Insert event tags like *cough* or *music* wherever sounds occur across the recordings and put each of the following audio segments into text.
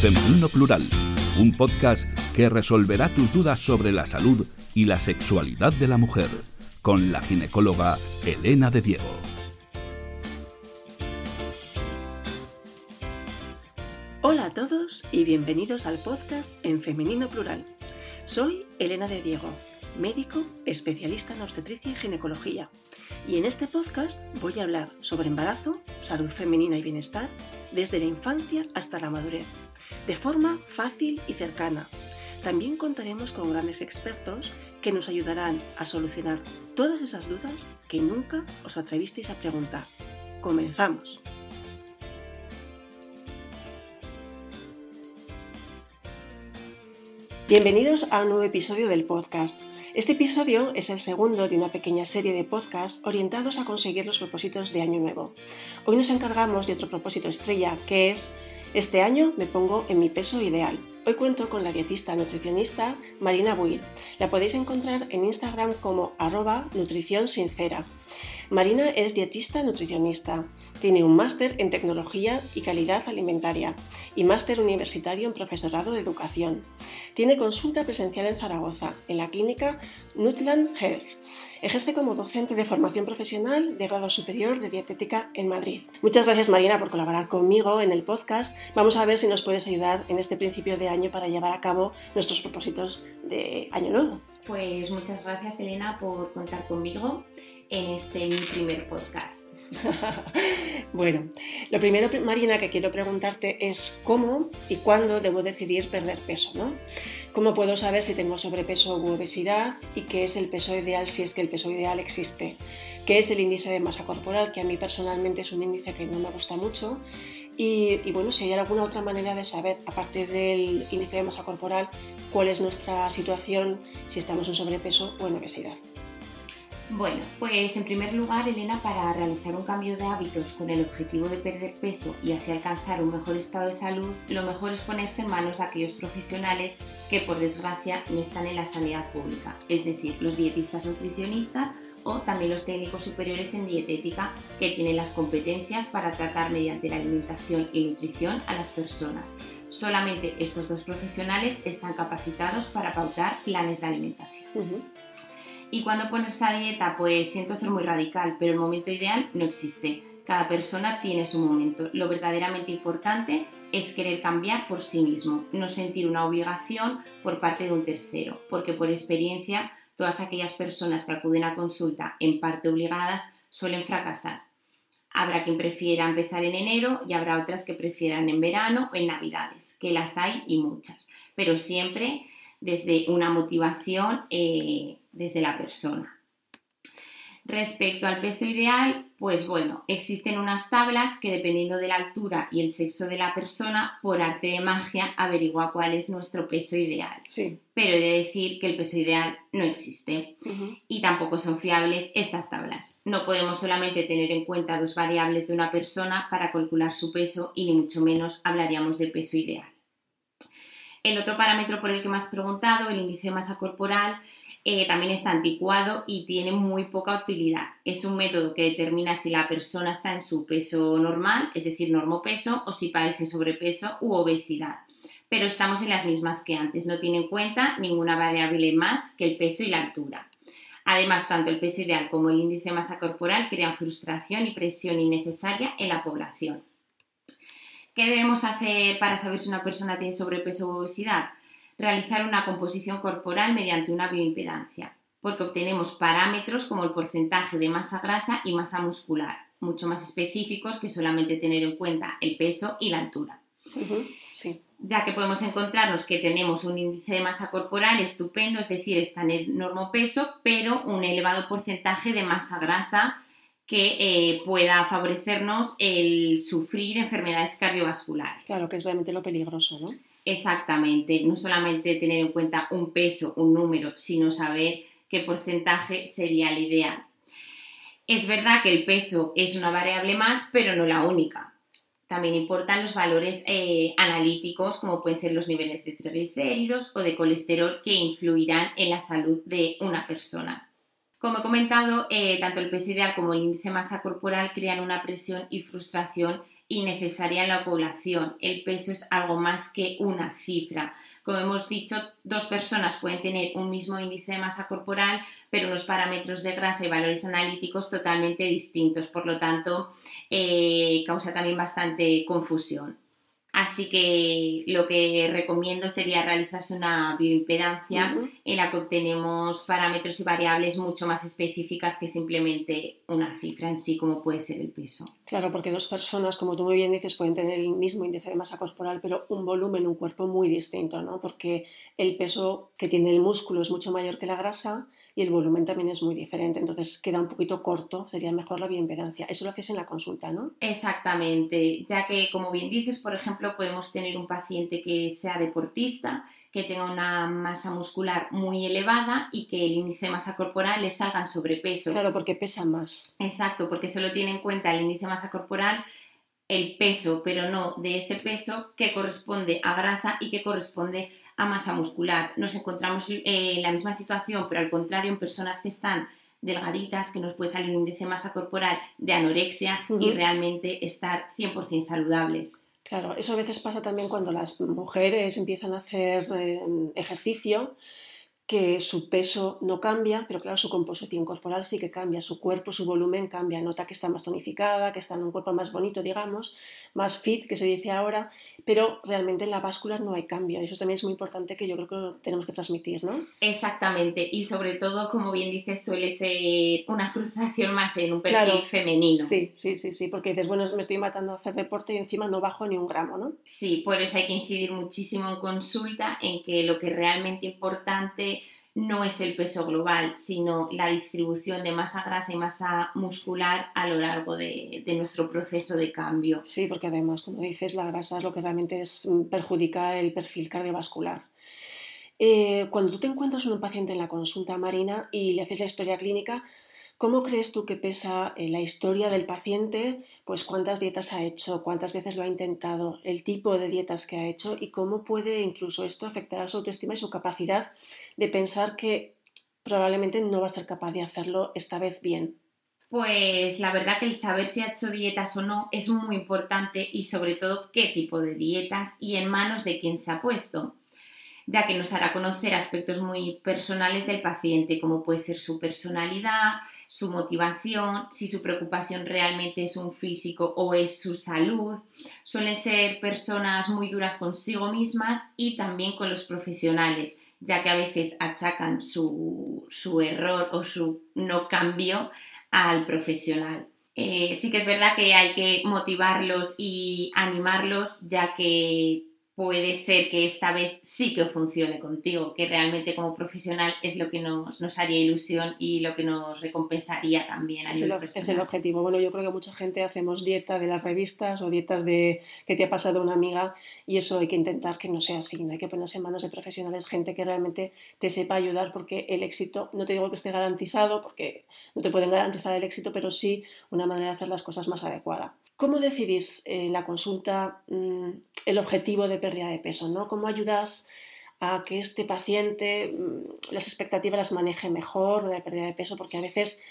Femenino Plural, un podcast que resolverá tus dudas sobre la salud y la sexualidad de la mujer, con la ginecóloga Elena de Diego. Hola a todos y bienvenidos al podcast en Femenino Plural. Soy Elena de Diego, médico especialista en obstetricia y ginecología y en este podcast voy a hablar sobre embarazo, salud femenina y bienestar desde la infancia hasta la madurez, de forma fácil y cercana. También contaremos con grandes expertos que nos ayudarán a solucionar todas esas dudas que nunca os atrevisteis a preguntar. Comenzamos. Bienvenidos a un nuevo episodio del podcast. Este episodio es el segundo de una pequeña serie de podcasts orientados a conseguir los propósitos de Año Nuevo. Hoy nos encargamos de otro propósito estrella, que es Este año me pongo en mi peso ideal. Hoy cuento con la dietista nutricionista Marina Buil. La podéis encontrar en Instagram como arroba nutrición sincera. Marina es dietista nutricionista. Tiene un máster en tecnología y calidad alimentaria y máster universitario en profesorado de educación. Tiene consulta presencial en Zaragoza, en la clínica Nutland Health. Ejerce como docente de formación profesional de grado superior de dietética en Madrid. Muchas gracias Marina por colaborar conmigo en el podcast. Vamos a ver si nos puedes ayudar en este principio de año para llevar a cabo nuestros propósitos de año nuevo. Pues muchas gracias Elena por contar conmigo en este primer podcast. *laughs* bueno, lo primero, Marina, que quiero preguntarte es cómo y cuándo debo decidir perder peso, ¿no? ¿Cómo puedo saber si tengo sobrepeso u obesidad y qué es el peso ideal si es que el peso ideal existe? ¿Qué es el índice de masa corporal? Que a mí personalmente es un índice que no me gusta mucho. Y, y bueno, si hay alguna otra manera de saber, aparte del índice de masa corporal, cuál es nuestra situación, si estamos en sobrepeso o en obesidad. Bueno, pues en primer lugar, Elena, para realizar un cambio de hábitos con el objetivo de perder peso y así alcanzar un mejor estado de salud, lo mejor es ponerse en manos de aquellos profesionales que por desgracia no están en la sanidad pública, es decir, los dietistas nutricionistas o también los técnicos superiores en dietética que tienen las competencias para tratar mediante la alimentación y nutrición a las personas. Solamente estos dos profesionales están capacitados para pautar planes de alimentación. ¿Y cuando ponerse a dieta? Pues siento ser muy radical, pero el momento ideal no existe. Cada persona tiene su momento. Lo verdaderamente importante es querer cambiar por sí mismo, no sentir una obligación por parte de un tercero, porque por experiencia todas aquellas personas que acuden a consulta en parte obligadas suelen fracasar. Habrá quien prefiera empezar en enero y habrá otras que prefieran en verano o en navidades, que las hay y muchas, pero siempre desde una motivación eh, desde la persona. Respecto al peso ideal, pues bueno, existen unas tablas que dependiendo de la altura y el sexo de la persona, por arte de magia, averigua cuál es nuestro peso ideal. Sí. Pero he de decir que el peso ideal no existe y tampoco son fiables estas tablas. No podemos solamente tener en cuenta dos variables de una persona para calcular su peso y ni mucho menos hablaríamos de peso ideal. El otro parámetro por el que me has preguntado, el índice de masa corporal, eh, también está anticuado y tiene muy poca utilidad. Es un método que determina si la persona está en su peso normal, es decir, normopeso, o si padece sobrepeso u obesidad. Pero estamos en las mismas que antes, no tiene en cuenta ninguna variable más que el peso y la altura. Además, tanto el peso ideal como el índice de masa corporal crean frustración y presión innecesaria en la población. ¿Qué debemos hacer para saber si una persona tiene sobrepeso u obesidad? Realizar una composición corporal mediante una bioimpedancia, porque obtenemos parámetros como el porcentaje de masa grasa y masa muscular, mucho más específicos que solamente tener en cuenta el peso y la altura. Ya que podemos encontrarnos que tenemos un índice de masa corporal estupendo, es decir, está en el peso, pero un elevado porcentaje de masa grasa que eh, pueda favorecernos el sufrir enfermedades cardiovasculares. Claro, que es realmente lo peligroso, ¿no? Exactamente, no solamente tener en cuenta un peso, un número, sino saber qué porcentaje sería el ideal. Es verdad que el peso es una variable más, pero no la única. También importan los valores eh, analíticos, como pueden ser los niveles de triglicéridos o de colesterol, que influirán en la salud de una persona. Como he comentado, eh, tanto el peso ideal como el índice de masa corporal crean una presión y frustración y necesaria en la población. El peso es algo más que una cifra. Como hemos dicho, dos personas pueden tener un mismo índice de masa corporal, pero unos parámetros de grasa y valores analíticos totalmente distintos. Por lo tanto, eh, causa también bastante confusión. Así que lo que recomiendo sería realizarse una bioimpedancia en la que obtenemos parámetros y variables mucho más específicas que simplemente una cifra en sí, como puede ser el peso. Claro, porque dos personas, como tú muy bien dices, pueden tener el mismo índice de masa corporal, pero un volumen, un cuerpo muy distinto, ¿no? Porque el peso que tiene el músculo es mucho mayor que la grasa y el volumen también es muy diferente, entonces queda un poquito corto, sería mejor la bioimpedancia. Eso lo haces en la consulta, ¿no? Exactamente, ya que como bien dices, por ejemplo, podemos tener un paciente que sea deportista, que tenga una masa muscular muy elevada y que el índice de masa corporal le salga en sobrepeso. Claro, porque pesa más. Exacto, porque solo tiene en cuenta el índice de masa corporal el peso, pero no de ese peso que corresponde a grasa y que corresponde a masa muscular. Nos encontramos en eh, la misma situación, pero al contrario, en personas que están delgaditas, que nos puede salir un índice de masa corporal de anorexia y realmente estar 100% saludables. Claro, eso a veces pasa también cuando las mujeres empiezan a hacer eh, ejercicio que su peso no cambia, pero claro, su composición corporal sí que cambia, su cuerpo, su volumen cambia, nota que está más tonificada, que está en un cuerpo más bonito, digamos, más fit, que se dice ahora, pero realmente en la báscula no hay cambio. Eso también es muy importante que yo creo que tenemos que transmitir, ¿no? Exactamente, y sobre todo, como bien dices, suele ser una frustración más en un perfil femenino. Sí, sí, sí, sí, porque dices, bueno, me estoy matando a hacer deporte y encima no bajo ni un gramo, ¿no? Sí, por eso hay que incidir muchísimo en consulta en que lo que es realmente importante no es el peso global, sino la distribución de masa grasa y masa muscular a lo largo de, nuestro proceso de cambio. Sí, porque además, como dices, la grasa es lo que realmente es, mm, perjudica el perfil cardiovascular. Eh, cuando tú te encuentras un paciente en la consulta marina y le haces la historia clínica, ¿Cómo crees tú que pesa la historia del paciente? Pues cuántas dietas ha hecho, cuántas veces lo ha intentado, el tipo de dietas que ha hecho y cómo puede incluso esto afectar a su autoestima y su capacidad de pensar que probablemente no va a ser capaz de hacerlo esta vez bien. Pues la verdad que el saber si ha hecho dietas o no es muy importante y sobre todo qué tipo de dietas y en manos de quién se ha puesto ya que nos hará conocer aspectos muy personales del paciente, como puede ser su personalidad, su motivación, si su preocupación realmente es un físico o es su salud. Suelen ser personas muy duras consigo mismas y también con los profesionales, ya que a veces achacan su, error o su no cambio al profesional. Eh, sí que es verdad que hay que motivarlos y animarlos, ya que puede ser que esta vez sí que funcione contigo, que realmente como profesional es lo que nos, nos haría ilusión y lo que nos recompensaría también. A es, el, es el objetivo. Bueno, yo creo que mucha gente hacemos dieta de las revistas o dietas de que te ha pasado una amiga y eso hay que intentar que no sea así, no hay que ponerse en manos de profesionales, gente que realmente te sepa ayudar porque el éxito, no te digo que esté garantizado porque no te pueden garantizar el éxito, pero sí una manera de hacer las cosas más adecuada. ¿Cómo decidís en la consulta mm, el objetivo de pérdida de peso? ¿no? ¿Cómo ayudas a que este paciente mm, las expectativas las maneje mejor de la pérdida de peso? Porque a veces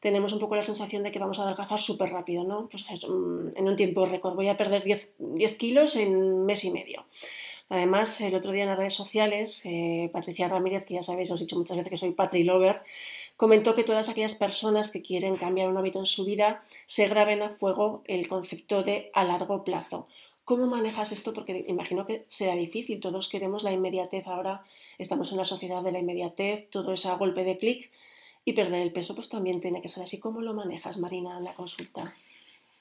tenemos un poco la sensación de que vamos a adelgazar súper rápido, ¿no? Pues mm, en un tiempo récord voy a perder 10, 10, kilos en un mes y medio. Además, el otro día en las redes sociales, eh, Patricia Ramírez, que ya sabéis, os he dicho muchas veces que soy Patri Lover, comentó que todas aquellas personas que quieren cambiar un hábito en su vida se graben a fuego el concepto de a largo plazo. ¿Cómo manejas esto? Porque imagino que será difícil. Todos queremos la inmediatez ahora. Estamos en la sociedad de la inmediatez, todo es a golpe de clic y perder el peso pues también tiene que ser así. ¿Cómo lo manejas, Marina, en la consulta?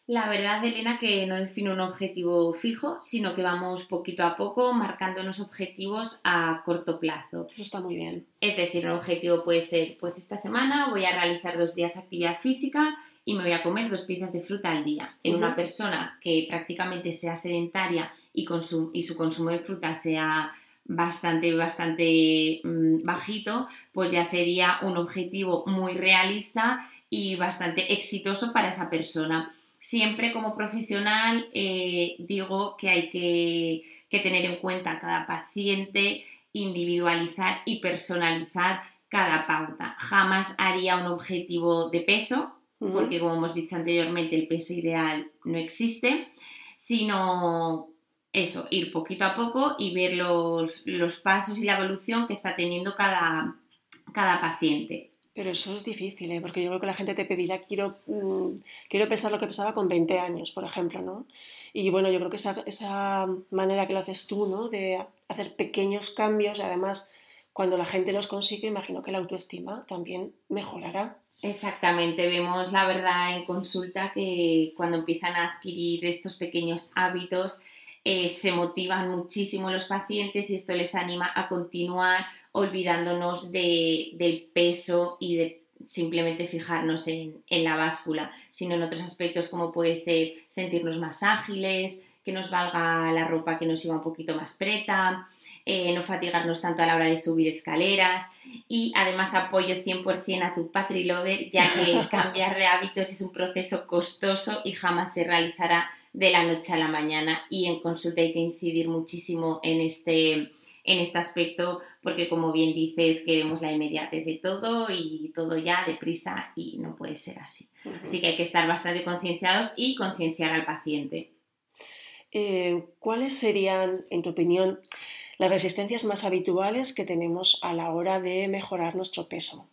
La verdad, Elena, que no define un objetivo fijo, sino que vamos poquito a poco marcando unos objetivos a corto plazo. Está muy bien. Es decir, un objetivo puede ser, pues esta semana voy a realizar dos días de actividad física y me voy a comer dos piezas de fruta al día. En una persona que prácticamente sea sedentaria y, y su consumo de fruta sea bastante, bastante mm, bajito, pues ya sería un objetivo muy realista y bastante exitoso para esa persona siempre como profesional eh, digo que hay que, tener en cuenta cada paciente, individualizar y personalizar cada pauta. Jamás haría un objetivo de peso, porque como hemos dicho anteriormente, el peso ideal no existe. sino eso, ir poquito a poco y ver los, pasos y la evolución que está teniendo cada, cada paciente. Pero eso es difícil, ¿eh? porque yo creo que la gente te pedirá, quiero, mm, quiero pesar lo que pesaba con 20 años, por ejemplo, ¿no? Y bueno, yo creo que esa, esa manera que lo haces tú, ¿no? De hacer pequeños cambios, y además, cuando la gente los consigue, imagino que la autoestima también mejorará. Exactamente, vemos la verdad en consulta que cuando empiezan a adquirir estos pequeños hábitos, eh, se motivan muchísimo los pacientes y esto les anima a continuar olvidándonos del peso y de simplemente fijarnos en, la báscula, sino en otros aspectos como puede ser sentirnos más ágiles, que nos valga la ropa que nos iba un poquito más preta, eh, no fatigarnos tanto a la hora de subir escaleras y además apoyo 100% a tu Patri Lover ya que *laughs* cambiar de hábitos es un proceso costoso y jamás se realizará de la noche a la mañana. Y en consulta hay que incidir muchísimo en este, en este aspecto porque como bien dices queremos la inmediatez de todo y todo ya deprisa y no puede ser así. Así que hay que estar bastante concienciados y concienciar al paciente. Eh, ¿Cuáles serían, en tu opinión, las resistencias más habituales que tenemos a la hora de mejorar nuestro peso?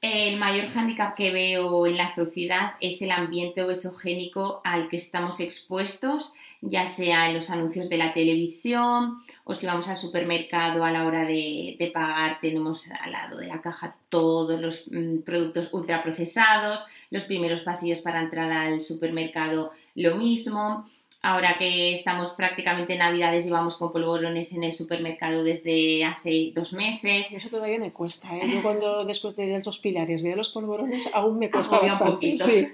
El mayor hándicap que veo en la sociedad es el ambiente obesogénico al que estamos expuestos, ya sea en los anuncios de la televisión o si vamos al supermercado a la hora de, pagar, tenemos al lado de la caja todos los mm, productos ultraprocesados, los primeros pasillos para entrar al supermercado lo mismo. Ahora que estamos prácticamente en Navidades, llevamos con polvorones en el supermercado desde hace dos meses. Eso todavía me cuesta, ¿eh? Yo cuando *laughs* después de los pilares veo los polvorones, aún me cuesta bastante. Un sí.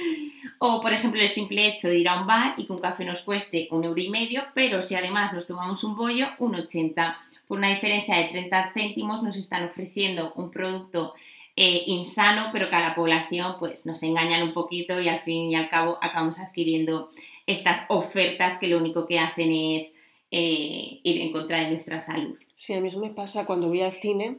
*laughs* O, por ejemplo, el simple hecho de ir a un bar y que un café nos cueste un euro y medio, pero si además nos tomamos un bollo, un 80. Por una diferencia de 30 céntimos nos están ofreciendo un producto eh, insano, pero que a la población pues, nos engañan un poquito y al fin y al cabo acabamos adquiriendo estas ofertas que lo único que hacen es eh, ir en contra de nuestra salud. Sí, a mí eso me pasa cuando voy al cine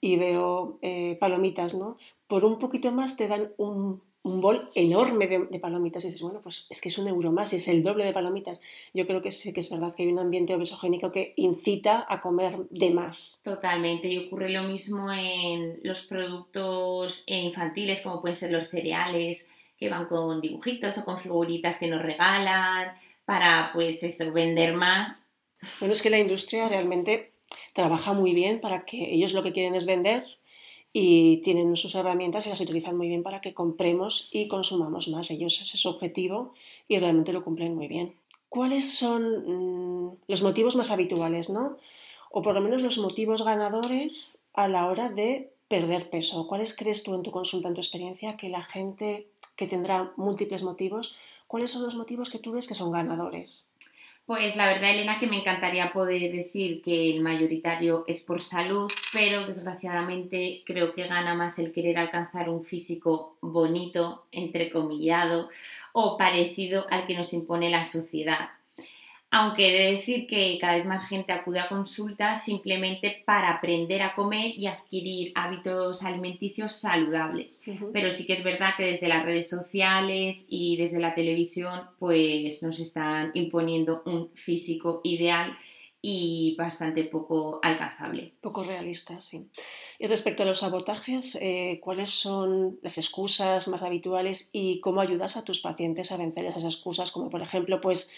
y veo eh, palomitas, ¿no? Por un poquito más te dan un, bol enorme de, palomitas y dices, bueno, pues es que es un euro más es el doble de palomitas. Yo creo que sí que es verdad que hay un ambiente obesogénico que incita a comer de más. Totalmente, y ocurre lo mismo en los productos infantiles como pueden ser los cereales, que van con dibujitos o con figuritas que nos regalan para, pues eso, vender más. Bueno, es que la industria realmente trabaja muy bien para que ellos lo que quieren es vender y tienen sus herramientas y las utilizan muy bien para que compremos y consumamos más. Ellos ese es su objetivo y realmente lo cumplen muy bien. ¿Cuáles son mm, los motivos más habituales, no? O por lo menos los motivos ganadores a la hora de perder peso. ¿Cuáles crees tú en tu consulta, en tu experiencia, que la gente que tendrá múltiples motivos, ¿cuáles son los motivos que tú ves que son ganadores? Pues la verdad, Elena, que me encantaría poder decir que el mayoritario es por salud, pero desgraciadamente creo que gana más el querer alcanzar un físico bonito, entrecomillado o parecido al que nos impone la sociedad aunque he de decir que cada vez más gente acude a consultas simplemente para aprender a comer y adquirir hábitos alimenticios saludables. Pero sí que es verdad que desde las redes sociales y desde la televisión pues nos están imponiendo un físico ideal y bastante poco alcanzable. Poco realista, sí. Y respecto a los sabotajes, eh, ¿cuáles son las excusas más habituales y cómo ayudas a tus pacientes a vencer esas excusas? Como por ejemplo, pues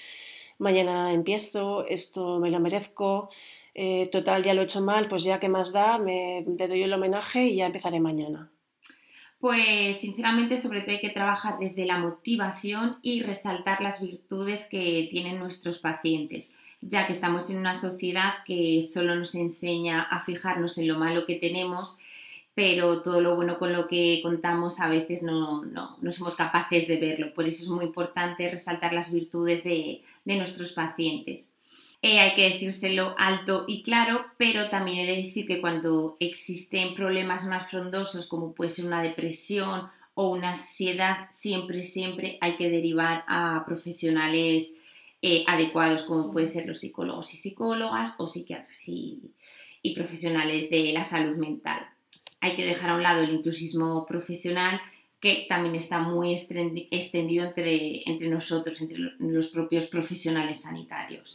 mañana empiezo, esto me lo merezco, eh, total ya lo he hecho mal, pues ya que más da, me, doy el homenaje y ya empezaré mañana. Pues sinceramente sobre todo hay que trabajar desde la motivación y resaltar las virtudes que tienen nuestros pacientes, ya que estamos en una sociedad que solo nos enseña a fijarnos en lo malo que tenemos pero todo lo bueno con lo que contamos a veces no, somos capaces de verlo. Por eso es muy importante resaltar las virtudes de, nuestros pacientes. Eh, hay que decírselo alto y claro, pero también he de decir que cuando existen problemas más frondosos como puede ser una depresión o una ansiedad, siempre, siempre hay que derivar a profesionales eh, adecuados como pueden ser los psicólogos y psicólogas o psiquiatras y profesionales de la salud mental hay que dejar a un lado el intrusismo profesional que también está muy extendido entre, entre nosotros, entre los propios profesionales sanitarios.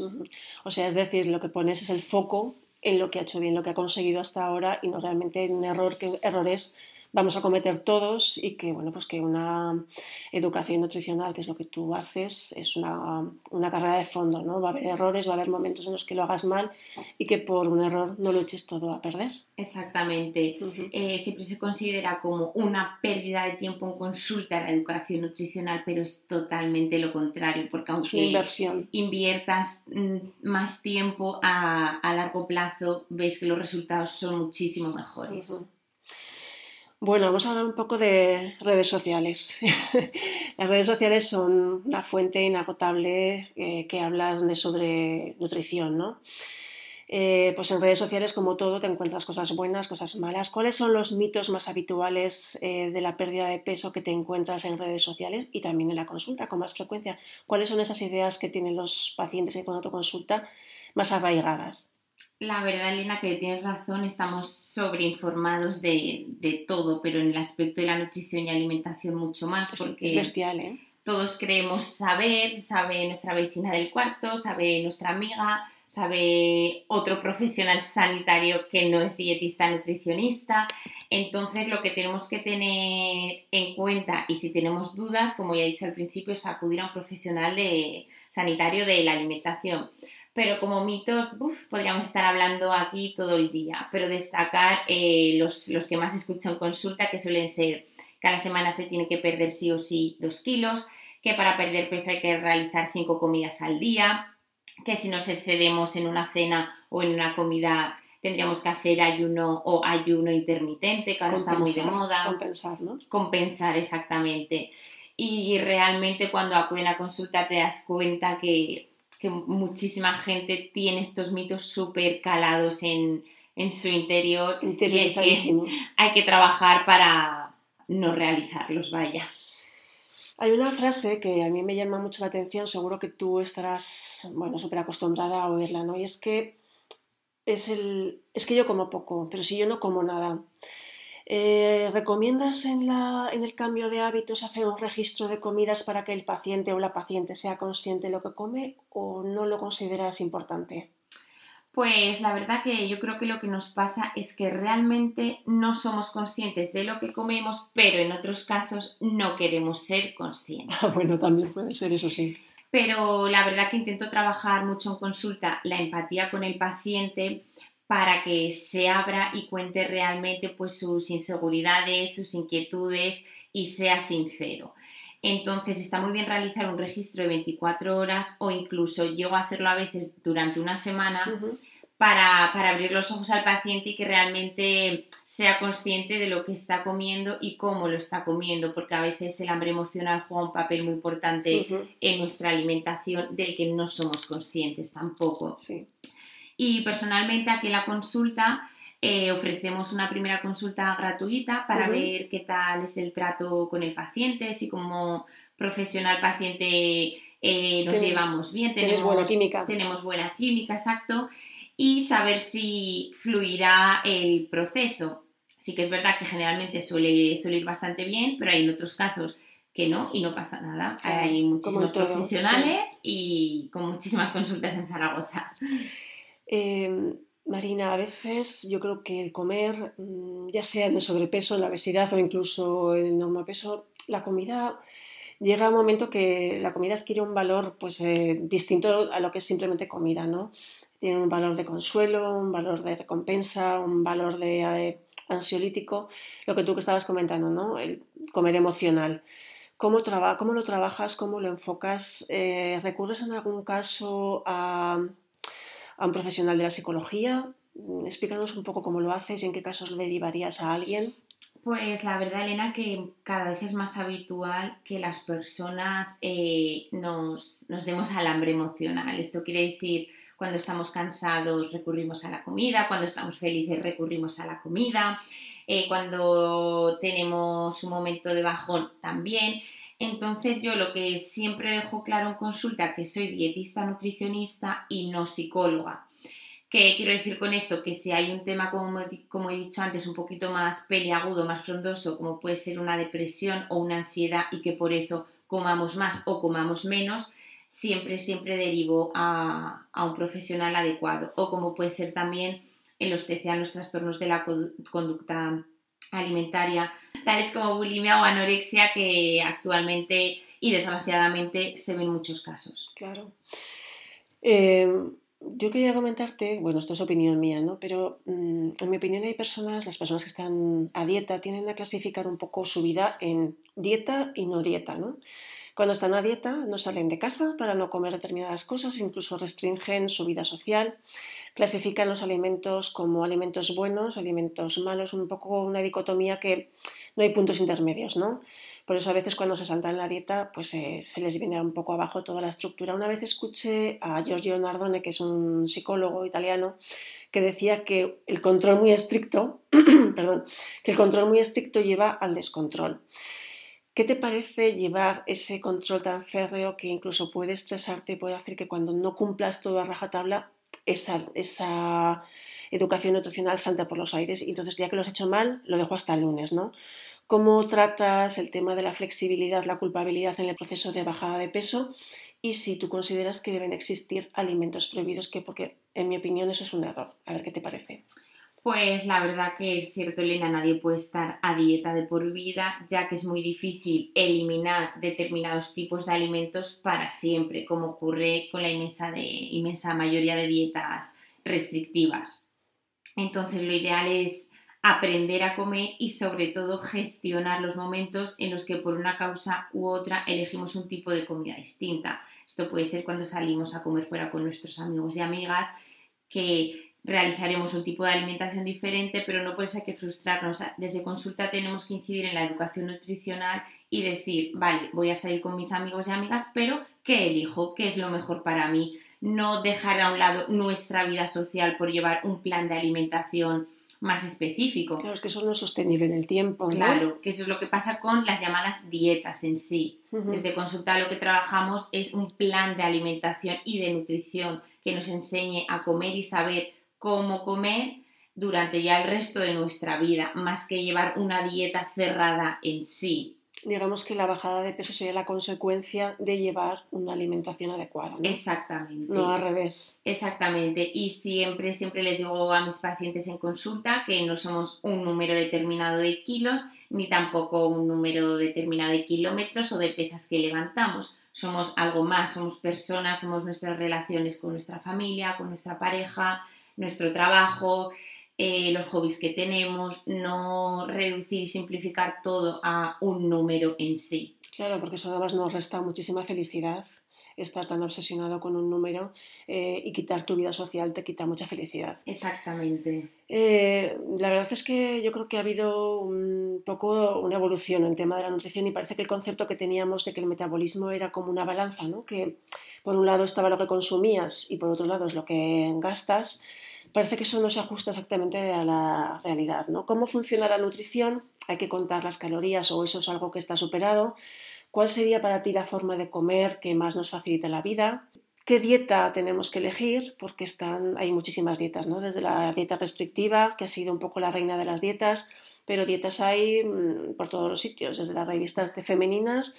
O sea, es decir, lo que pones es el foco en lo que ha hecho bien, lo que ha conseguido hasta ahora y no realmente en error, que errores vamos a cometer todos y que, bueno, pues que una educación nutricional, que es lo que tú haces, es una, carrera de fondo, ¿no? Va a haber errores, va a haber momentos en los que lo hagas mal y que por un error no lo eches todo a perder. Exactamente. Eh, siempre se considera como una pérdida de tiempo en consulta la educación nutricional, pero es totalmente lo contrario, porque aunque inviertas mm, más tiempo a, largo plazo, ves que los resultados son muchísimo mejores. Bueno, vamos a hablar un poco de redes sociales. *laughs* Las redes sociales son la fuente inagotable eh, que hablas de sobre nutrición, ¿no? Eh, pues en redes sociales, como todo, te encuentras cosas buenas, cosas malas. ¿Cuáles son los mitos más habituales eh, de la pérdida de peso que te encuentras en redes sociales y también en la consulta con más frecuencia? ¿Cuáles son esas ideas que tienen los pacientes que cuando tu consulta más arraigadas? La verdad, Elena, que tienes razón, estamos sobreinformados de, de, todo, pero en el aspecto de la nutrición y alimentación mucho más. Porque es bestial, ¿eh? Todos creemos saber, sabe nuestra vecina del cuarto, sabe nuestra amiga, sabe otro profesional sanitario que no es dietista nutricionista. Entonces, lo que tenemos que tener en cuenta, y si tenemos dudas, como ya he dicho al principio, es acudir a un profesional de, sanitario de la alimentación pero como mitos, podríamos estar hablando aquí todo el día, pero destacar eh, los, los, que más escucho en consulta, que suelen ser que a la semana se tiene que perder sí o sí dos kilos, que para perder peso hay que realizar cinco comidas al día, que si nos excedemos en una cena o en una comida tendríamos que hacer ayuno o ayuno intermitente, que ahora está muy de moda. Compensar, ¿no? Compensar, exactamente. Y realmente cuando acuden a consulta te das cuenta que que muchísima gente tiene estos mitos súper calados en, su interior y hay que, trabajar para no realizarlos, vaya. Hay una frase que a mí me llama mucho la atención, seguro que tú estarás, bueno, súper acostumbrada a oírla, ¿no? Y es que es el, es que yo como poco, pero si yo no como nada. Eh, ¿Recomiendas en, el cambio de hábitos hacer un registro de comidas para que el paciente o la paciente sea consciente de lo que come o no lo consideras importante? Pues la verdad que yo creo que lo que nos pasa es que realmente no somos conscientes de lo que comemos, pero en otros casos no queremos ser conscientes. Ah, bueno, también puede ser eso sí. Pero la verdad que intento trabajar mucho en consulta la empatía con el paciente para que se abra y cuente realmente pues, sus inseguridades, sus inquietudes y sea sincero. Entonces está muy bien realizar un registro de 24 horas o incluso llego a hacerlo a veces durante una semana para, abrir los ojos al paciente y que realmente sea consciente de lo que está comiendo y cómo lo está comiendo, porque a veces el hambre emocional juega un papel muy importante en nuestra alimentación del que no somos conscientes tampoco. Sí. Y personalmente aquí en la consulta eh, ofrecemos una primera consulta gratuita para ver qué tal es el trato con el paciente, si como profesional paciente eh, nos llevamos bien, tenemos buena química. Tenemos buena química, exacto, y saber si fluirá el proceso. Sí que es verdad que generalmente suele, suele ir bastante bien, pero hay en otros casos que no y no pasa nada. hay muchísimos profesionales y con muchísimas consultas en Zaragoza. Em, Marina, a veces yo creo que el comer, mm, ya sea en el sobrepeso, en la obesidad o incluso en el peso, la comida llega un momento que la comida adquiere un valor pues, eh, distinto a lo que es simplemente comida, ¿no? Tiene un valor de consuelo, un valor de recompensa, un valor de eh, ansiolítico, lo que tú que estabas comentando, ¿no? El comer emocional. ¿Cómo, cómo lo trabajas? ¿Cómo lo enfocas? Eh, ¿Recurres en algún caso a a un profesional de la psicología. Mm, explícanos un poco cómo lo haces y en qué casos derivarías a alguien. Pues la verdad, Elena, que cada vez es más habitual que las personas eh, nos, demos al hambre emocional. Esto quiere decir, cuando estamos cansados recurrimos a la comida, cuando estamos felices recurrimos a la comida, eh, cuando tenemos un momento de bajón también. Entonces yo lo que siempre dejo claro en consulta que soy dietista nutricionista y no psicóloga. ¿Qué quiero decir con esto? Que si hay un tema, como, he dicho antes, un poquito más peliagudo, más frondoso, como puede ser una depresión o una ansiedad y que por eso comamos más o comamos menos, siempre, siempre derivo a, un profesional adecuado. O como puede ser también en los TCA, los trastornos de la conducta alimentaria, tales como bulimia o anorexia, que actualmente y desgraciadamente se ven muchos casos. Claro. Eh, yo quería comentarte, bueno, esto es opinión mía, ¿no? Pero mm, en mi opinión hay personas, las personas que están a dieta, tienden a clasificar un poco su vida en dieta y no dieta, ¿no? Cuando están a dieta no salen de casa para no comer determinadas cosas, incluso restringen su vida social, clasifican los alimentos como alimentos buenos, alimentos malos, un poco una dicotomía que no hay puntos intermedios, ¿no? Por eso a veces cuando se saltan la dieta, pues eh, se les viene un poco abajo toda la estructura. Una vez escuché a Giorgio Nardone, que es un psicólogo italiano, que decía que el control muy estricto, *clears throat* perdón, que el control muy estricto lleva al descontrol. ¿Qué te parece llevar ese control tan férreo que incluso puede estresarte y puede hacer que cuando no cumplas todo a rajatabla, esa, esa educación nutricional salte por los aires y entonces ya que lo has hecho mal, lo dejo hasta el lunes, ¿no? cómo tratas el tema de la flexibilidad, la culpabilidad en el proceso de bajada de peso y si tú consideras que deben existir alimentos prohibidos, que porque en mi opinión eso es un error. A ver qué te parece. Pues la verdad que es cierto, Elena, nadie puede estar a dieta de por vida, ya que es muy difícil eliminar determinados tipos de alimentos para siempre, como ocurre con la inmensa, de, inmensa mayoría de dietas restrictivas. Entonces lo ideal es aprender a comer y sobre todo gestionar los momentos en los que por una causa u otra elegimos un tipo de comida distinta. Esto puede ser cuando salimos a comer fuera con nuestros amigos y amigas, que realizaremos un tipo de alimentación diferente, pero no por eso hay que frustrarnos. Desde consulta tenemos que incidir en la educación nutricional y decir, vale, voy a salir con mis amigos y amigas, pero ¿qué elijo? ¿Qué es lo mejor para mí? No dejar a un lado nuestra vida social por llevar un plan de alimentación más específico. Claro, es que eso no es sostenible en el tiempo. Claro, que eso es lo que pasa con las llamadas dietas en sí. Desde consulta lo que trabajamos es un plan de alimentación y de nutrición que nos enseñe a comer y saber cómo comer durante ya el resto de nuestra vida, más que llevar una dieta cerrada en sí digamos que la bajada de peso sería la consecuencia de llevar una alimentación adecuada. Exactamente. No al revés. Exactamente. Y siempre, siempre les digo a mis pacientes en consulta que no somos un número determinado de kilos ni tampoco un número determinado de kilómetros o de pesas que levantamos. Somos algo más, somos personas, somos nuestras relaciones con nuestra familia, con nuestra pareja, nuestro trabajo, eh, los hobbies que tenemos, no reducir y simplificar todo a un número en sí. Claro, porque eso además nos resta muchísima felicidad estar tan obsesionado con un número eh, y quitar tu vida social te quita mucha felicidad. Exactamente. Eh, la verdad es que yo creo que ha habido un poco una evolución en el tema de la nutrición y parece que el concepto que teníamos de que el metabolismo era como una balanza, ¿no? que por un lado estaba lo que consumías y por otro lado es lo que gastas parece que eso no se ajusta exactamente a la realidad. ¿no? ¿Cómo funciona la nutrición? Hay que contar las calorías o eso es algo que está superado. ¿Cuál sería para ti la forma de comer que más nos facilita la vida? ¿Qué dieta tenemos que elegir? Porque están, hay muchísimas dietas, ¿no? Desde la dieta restrictiva, que ha sido un poco la reina de las dietas, pero dietas hay mm, por todos los sitios, desde las revistas de femeninas,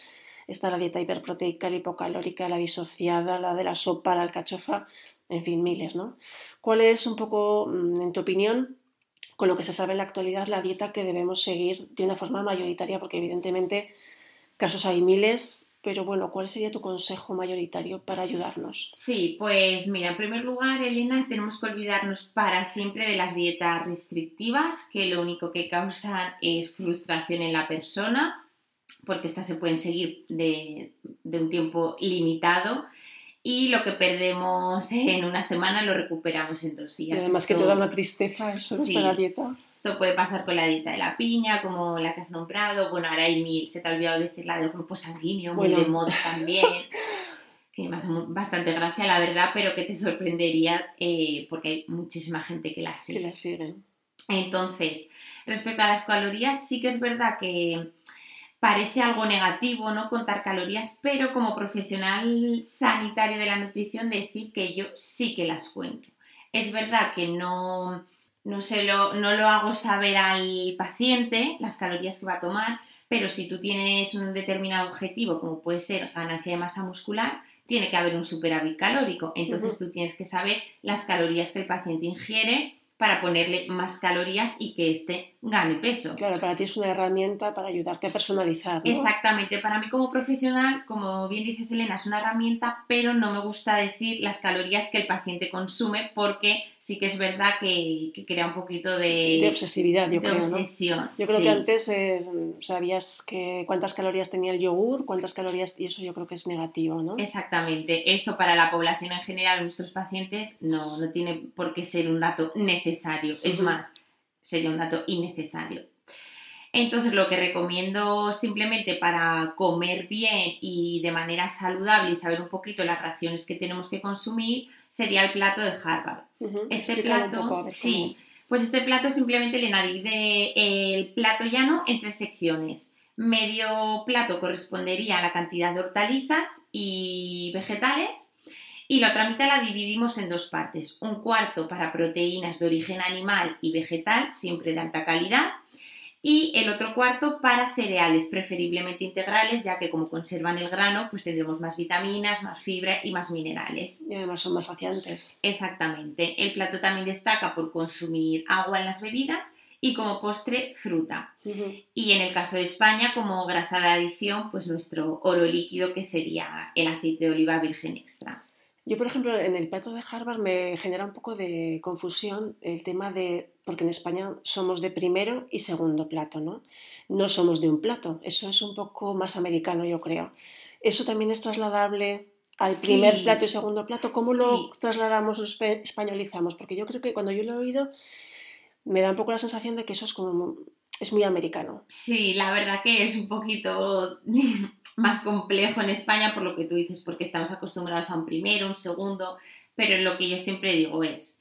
está la dieta hiperproteica, la hipocalórica, la disociada, la de la sopa, la alcachofa, en fin, miles, ¿no? ¿Cuál es un poco, mm, en tu opinión, con lo que se sabe en la actualidad, la dieta que debemos seguir de una forma mayoritaria? Porque evidentemente casos hay miles, pero bueno, ¿cuál sería tu consejo mayoritario para ayudarnos? Sí, pues mira, en primer lugar, Elena, tenemos que olvidarnos para siempre de las dietas restrictivas, que lo único que causan es frustración en la persona, porque estas se pueden seguir de, de un tiempo limitado y lo que perdemos en una semana lo recuperamos en dos días. Y además que te da una tristeza eso de la dieta. Esto puede pasar con la dieta de la piña, como la que has nombrado. Bueno, ahora hay mil, se te ha olvidado decir la del grupo sanguíneo, muy de moda también. que me hace bastante gracia, la verdad, pero que te sorprendería eh, porque hay muchísima gente que la sigue. Que la sigue. Entonces, respecto a las calorías, sí que es verdad que parece algo negativo, ¿no? Contar calorías, pero como profesional sanitario de la nutrición decir que yo sí que las cuento. Es verdad que no, no, lo, no lo hago saber al paciente las calorías que va a tomar, pero si tú tienes un determinado objetivo, como puede ser ganancia de masa muscular, tiene que haber un superávit calórico. Entonces tú tienes que saber las calorías que el paciente ingiere para ponerle más calorías y que éste gane peso. Claro, para ti es una herramienta para ayudarte a personalizar. Exactamente, para mí como profesional, como bien dices Elena, es una herramienta, pero no me gusta decir las calorías que el paciente consume porque sí que es verdad que, crea un poquito de... De obsesividad, yo creo. Obsesión, Yo creo que antes eh, sabías que cuántas calorías tenía el yogur, cuántas calorías, y eso yo creo que es negativo, ¿no? Exactamente, eso para la población en general, nuestros pacientes, no, no tiene por qué ser un dato necesario. Es más, sería un dato innecesario. Entonces, lo que recomiendo simplemente para comer bien y de manera saludable y saber un poquito las raciones que tenemos que consumir sería el plato de Harvard. Este plato, sí, pues este plato simplemente le divide el plato llano en tres secciones. Medio plato correspondería a la cantidad de hortalizas y vegetales y la otra mitad la dividimos en dos partes. Un cuarto para proteínas de origen animal y vegetal, siempre de alta calidad, y el otro cuarto para cereales, preferiblemente integrales, ya que como conservan el grano, pues tendremos más vitaminas, más fibra y más minerales. Y además son más saciantes. Exactamente. El plato también destaca por consumir agua en las bebidas y como postre fruta. Y en el caso de España, como grasa de adición, pues nuestro oro líquido que sería el aceite de oliva virgen extra. Yo, por ejemplo, en el plato de Harvard me genera un poco de confusión el tema de, porque en España somos de primero y segundo plato, ¿no? No somos de un plato, eso es un poco más americano, yo creo. ¿Eso también es trasladable al primer plato y segundo plato? ¿Cómo lo trasladamos o españolizamos? Porque yo creo que cuando yo lo he oído me da un poco la sensación de que eso es como es muy americano. Sí, la verdad que es un poquito *laughs* más complejo en España por lo que tú dices, porque estamos acostumbrados a un primero, un segundo, pero lo que yo siempre digo es,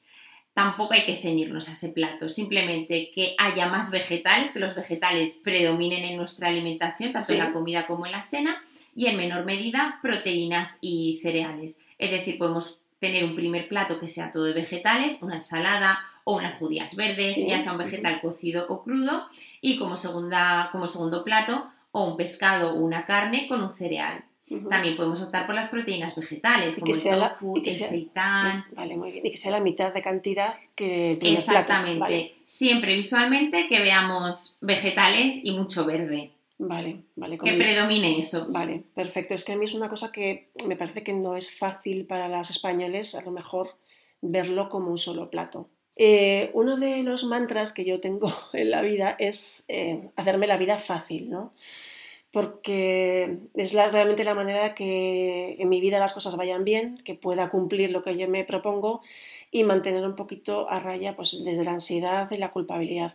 tampoco hay que ceñirnos a ese plato, simplemente que haya más vegetales, que los vegetales predominen en nuestra alimentación, tanto en la comida como en la cena, y en menor medida proteínas y cereales. Es decir, podemos tener un primer plato que sea todo de vegetales, una ensalada o unas judías verdes, ya sea un vegetal cocido o crudo, y como, segunda, como segundo plato o un pescado o una carne con un cereal. También podemos optar por las proteínas vegetales, como el tofu, el seitán. vale, muy bien. Y que sea la mitad de cantidad que el Exactamente. Siempre visualmente que veamos vegetales y mucho verde. Vale, vale. Que predomine eso. Vale, perfecto. Es que a mí es una cosa que me parece que no es fácil para los españoles, a lo mejor, verlo como un solo plato. Eh, uno de los mantras que yo tengo *laughs* en la vida es eh, hacerme la vida fácil, ¿no? Porque es realmente la manera que en mi vida las cosas vayan bien, que pueda cumplir lo que yo me propongo y mantener un poquito a raya pues, desde la ansiedad y la culpabilidad.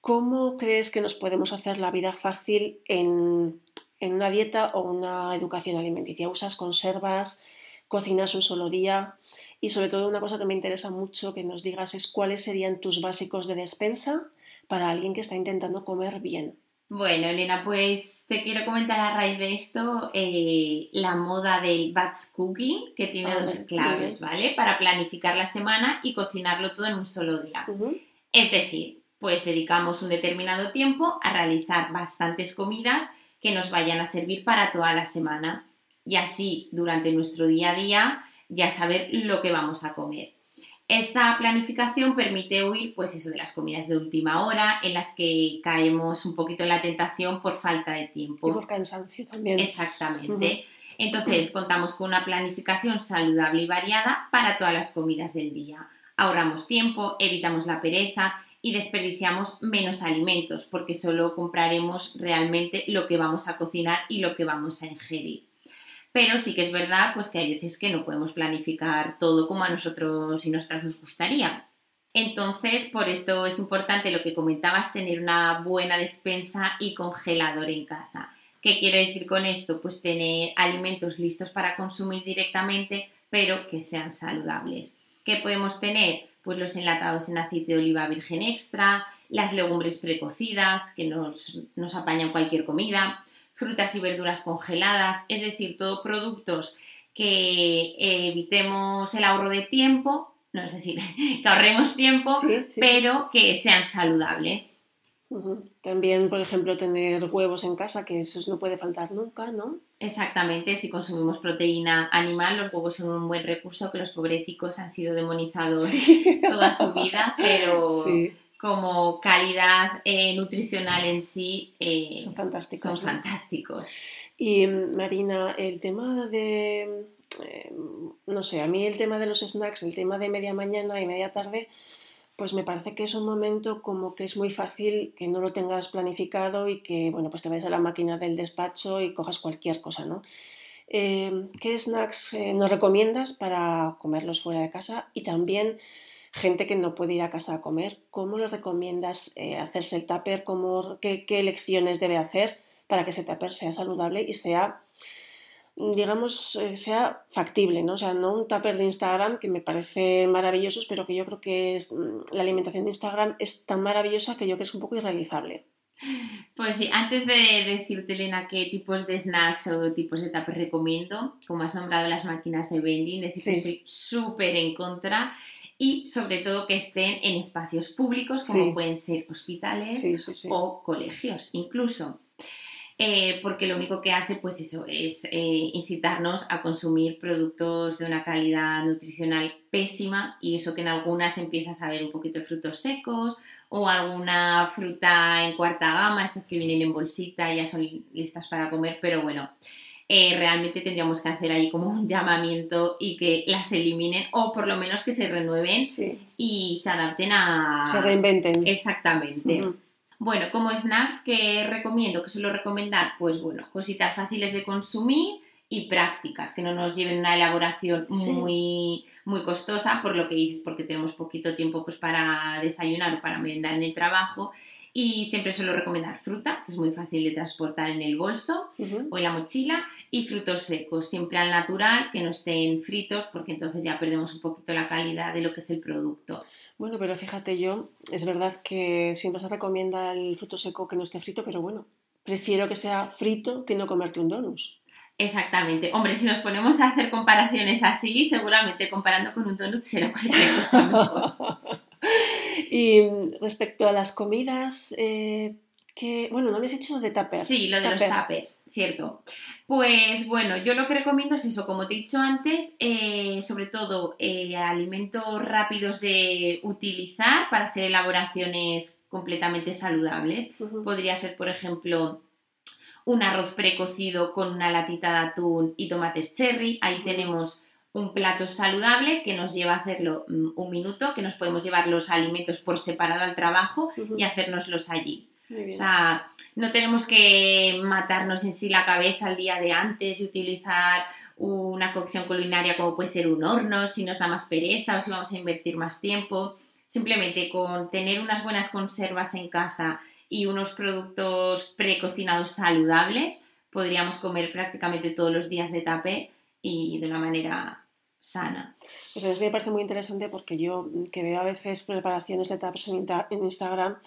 ¿Cómo crees que nos podemos hacer la vida fácil en, en una dieta o una educación alimenticia? ¿Usas conservas? ¿Cocinas un solo día? Y sobre todo una cosa que me interesa mucho que nos digas es cuáles serían tus básicos de despensa para alguien que está intentando comer bien. Bueno, Elena, pues te quiero comentar a raíz de esto eh, la moda del batch cooking, que tiene ah, dos claves, ¿vale? Para planificar la semana y cocinarlo todo en un solo día. Es decir, pues dedicamos un determinado tiempo a realizar bastantes comidas que nos vayan a servir para toda la semana. Y así, durante nuestro día a día, ya saber lo que vamos a comer. Esta planificación permite huir, pues eso, de las comidas de última hora, en las que caemos un poquito en la tentación por falta de tiempo. Y por cansancio también. Exactamente. Entonces, contamos con una planificación saludable y variada para todas las comidas del día. Ahorramos tiempo, evitamos la pereza y desperdiciamos menos alimentos, porque solo compraremos realmente lo que vamos a cocinar y lo que vamos a ingerir pero sí que es verdad pues que hay veces que no podemos planificar todo como a nosotros y nosotras nos gustaría. Entonces, por esto es importante lo que comentabas, tener una buena despensa y congelador en casa. ¿Qué quiero decir con esto? Pues tener alimentos listos para consumir directamente, pero que sean saludables. ¿Qué podemos tener? Pues los enlatados en aceite de oliva virgen extra, las legumbres precocidas, que nos, nos apañan cualquier comida, frutas y verduras congeladas, es decir, todo productos que evitemos el ahorro de tiempo, no es decir, *laughs* que ahorremos tiempo, pero que sean saludables. También, por ejemplo, tener huevos en casa, que eso no puede faltar nunca, ¿no? Exactamente, si consumimos proteína animal, los huevos son un buen recurso que los pobrecicos han sido demonizados toda su vida, pero *laughs* como calidad eh, nutricional en sí eh, son fantásticos. Son fantásticos. Y Marina, el tema de, eh, no sé, a mí el tema de los snacks, el tema de media mañana y media tarde, pues me parece que es un momento como que es muy fácil que no lo tengas planificado y que, bueno, pues te vayas a la máquina del despacho y cojas cualquier cosa, ¿no? Eh, ¿Qué snacks eh, nos recomiendas para comerlos fuera de casa? Y también gente que no puede ir a casa a comer, ¿cómo le recomiendas eh, hacerse el tupper? ¿Cómo, qué, ¿Qué elecciones debe hacer para que ese tupper sea saludable y sea digamos, eh, sea factible, ¿no? O sea, no un tupper de Instagram que me parece maravillosos, pero que yo creo que mm, la alimentación de Instagram es tan maravillosa que yo creo que es un poco irrealizable. Pues sí, antes de decirte, Elena, qué tipos de snacks o tipos de tupper recomiendo, como has nombrado las máquinas de vending, decir que estoy súper en contra y sobre todo que estén en espacios públicos como pueden ser hospitales o colegios incluso. Eh, porque lo único que hace pues eso es eh, incitarnos a consumir productos de una calidad nutricional pésima y eso que en algunas empiezas a ver un poquito de frutos secos o alguna fruta en cuarta gama, estas que vienen en bolsita y ya son listas para comer, pero bueno, eh, realmente tendríamos que hacer ahí como un llamamiento y que las eliminen o por lo menos que se renueven y se adapten a... Se reinventen. Exactamente. Bueno, como snacks que recomiendo, que suelo recomendar, pues bueno, cositas fáciles de consumir y prácticas, que no nos lleven una elaboración muy, muy costosa, por lo que dices, porque tenemos poquito tiempo pues, para desayunar o para merendar en el trabajo. Y siempre suelo recomendar fruta, que es muy fácil de transportar en el bolso o en la mochila, y frutos secos, siempre al natural, que no estén fritos, porque entonces ya perdemos un poquito la calidad de lo que es el producto. Bueno, pero fíjate yo, es verdad que siempre se recomienda el fruto seco que no esté frito, pero bueno, prefiero que sea frito que no comerte un donut. Exactamente. Hombre, si nos ponemos a hacer comparaciones así, seguramente comparando con un donut será cualquier cosa mejor. *laughs* y respecto a las comidas, eh, que, bueno, no me has dicho de tuppers. Sí, lo de los tuppers, cierto. Pues bueno, yo lo que recomiendo es eso, como te he dicho antes, eh, sobre todo eh, alimentos rápidos de utilizar para hacer elaboraciones completamente saludables. Podría ser, por ejemplo, un arroz precocido con una latita de atún y tomates cherry. Ahí tenemos un plato saludable que nos lleva a hacerlo mm, un minuto, que nos podemos llevar los alimentos por separado al trabajo y hacérnoslos allí. O sea, no tenemos que matarnos en sí la cabeza el día de antes y utilizar una cocción culinaria como puede ser un horno si nos da más pereza o si vamos a invertir más tiempo. Simplemente con tener unas buenas conservas en casa y unos productos precocinados saludables, podríamos comer prácticamente todos los días de tapé y de una manera sana. Pues es que me parece muy interesante porque yo que veo a veces preparaciones de tapes en Instagram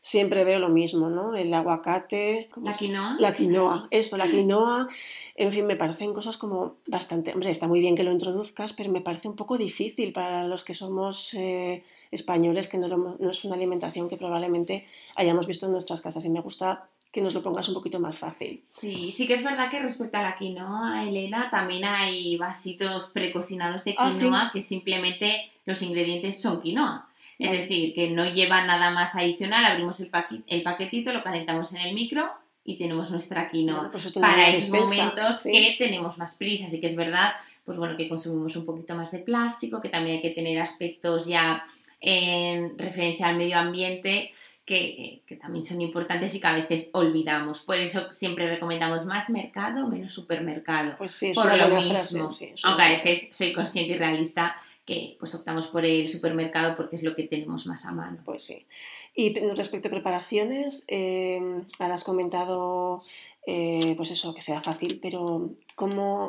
siempre veo lo mismo, ¿no? El aguacate. ¿La quinoa? La quinoa, eso, la quinoa. En fin, me parecen cosas como bastante. Hombre, está muy bien que lo introduzcas, pero me parece un poco difícil para los que somos eh, españoles, que no, no, es una alimentación que probablemente hayamos visto en nuestras casas. Y me gusta que nos lo pongas un poquito más fácil. Sí, sí que es verdad que respecto a la quinoa, Elena, también hay vasitos precocinados de ah, quinoa que simplemente los ingredientes son quinoa. Es decir, que no lleva nada más adicional, abrimos el, el paquetito, lo calentamos en el micro y tenemos nuestra quinoa pues para esos momentos que tenemos más prisa. Así que es verdad, pues bueno, que consumimos un poquito más de plástico, que también hay que tener aspectos ya en referencia al medio ambiente que, también son importantes y que a veces olvidamos. Por eso siempre recomendamos más mercado, menos supermercado. Pues sí, por lo mismo. aunque a veces soy consciente y realista que pues optamos por el supermercado porque es lo que tenemos más a mano. Pues sí. Y respecto a preparaciones, eh, ahora has comentado eh, pues eso, que sea fácil, pero ¿cómo,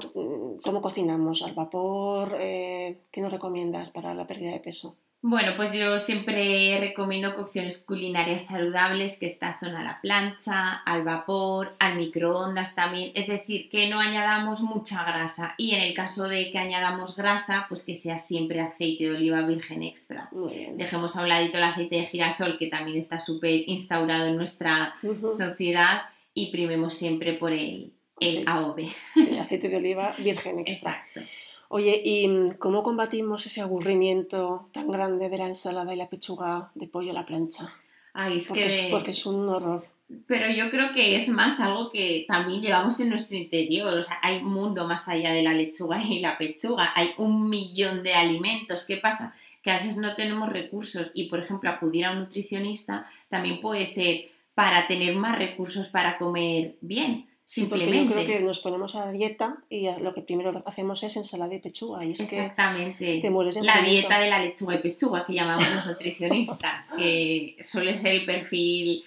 cómo cocinamos? ¿Al vapor? Eh, ¿Qué nos recomiendas para la pérdida de peso? Bueno, pues yo siempre recomiendo cocciones culinarias saludables, que estas son a la plancha, al vapor, al microondas también, es decir, que no añadamos mucha grasa y en el caso de que añadamos grasa, pues que sea siempre aceite de oliva virgen extra. Dejemos a un ladito el aceite de girasol, que también está súper instaurado en nuestra sociedad y primemos siempre por el, el AOV. Sí, aceite de oliva virgen extra. Exacto. Oye, ¿y cómo combatimos ese aburrimiento tan grande de la ensalada y la pechuga de pollo a la plancha? Ay, es porque que... Es, porque es un horror. Pero yo creo que es más algo que también llevamos en nuestro interior. O sea, hay un mundo más allá de la lechuga y la pechuga. Hay un millón de alimentos. ¿Qué pasa? Que a veces no tenemos recursos y, por ejemplo, acudir a un nutricionista también puede ser para tener más recursos para comer bien. Simplemente. Porque yo creo que nos ponemos a dieta y lo que primero hacemos es ensalada y pechuga. Y es Exactamente. Que la dieta de la lechuga y pechuga que llamamos los nutricionistas, que suele ser el perfil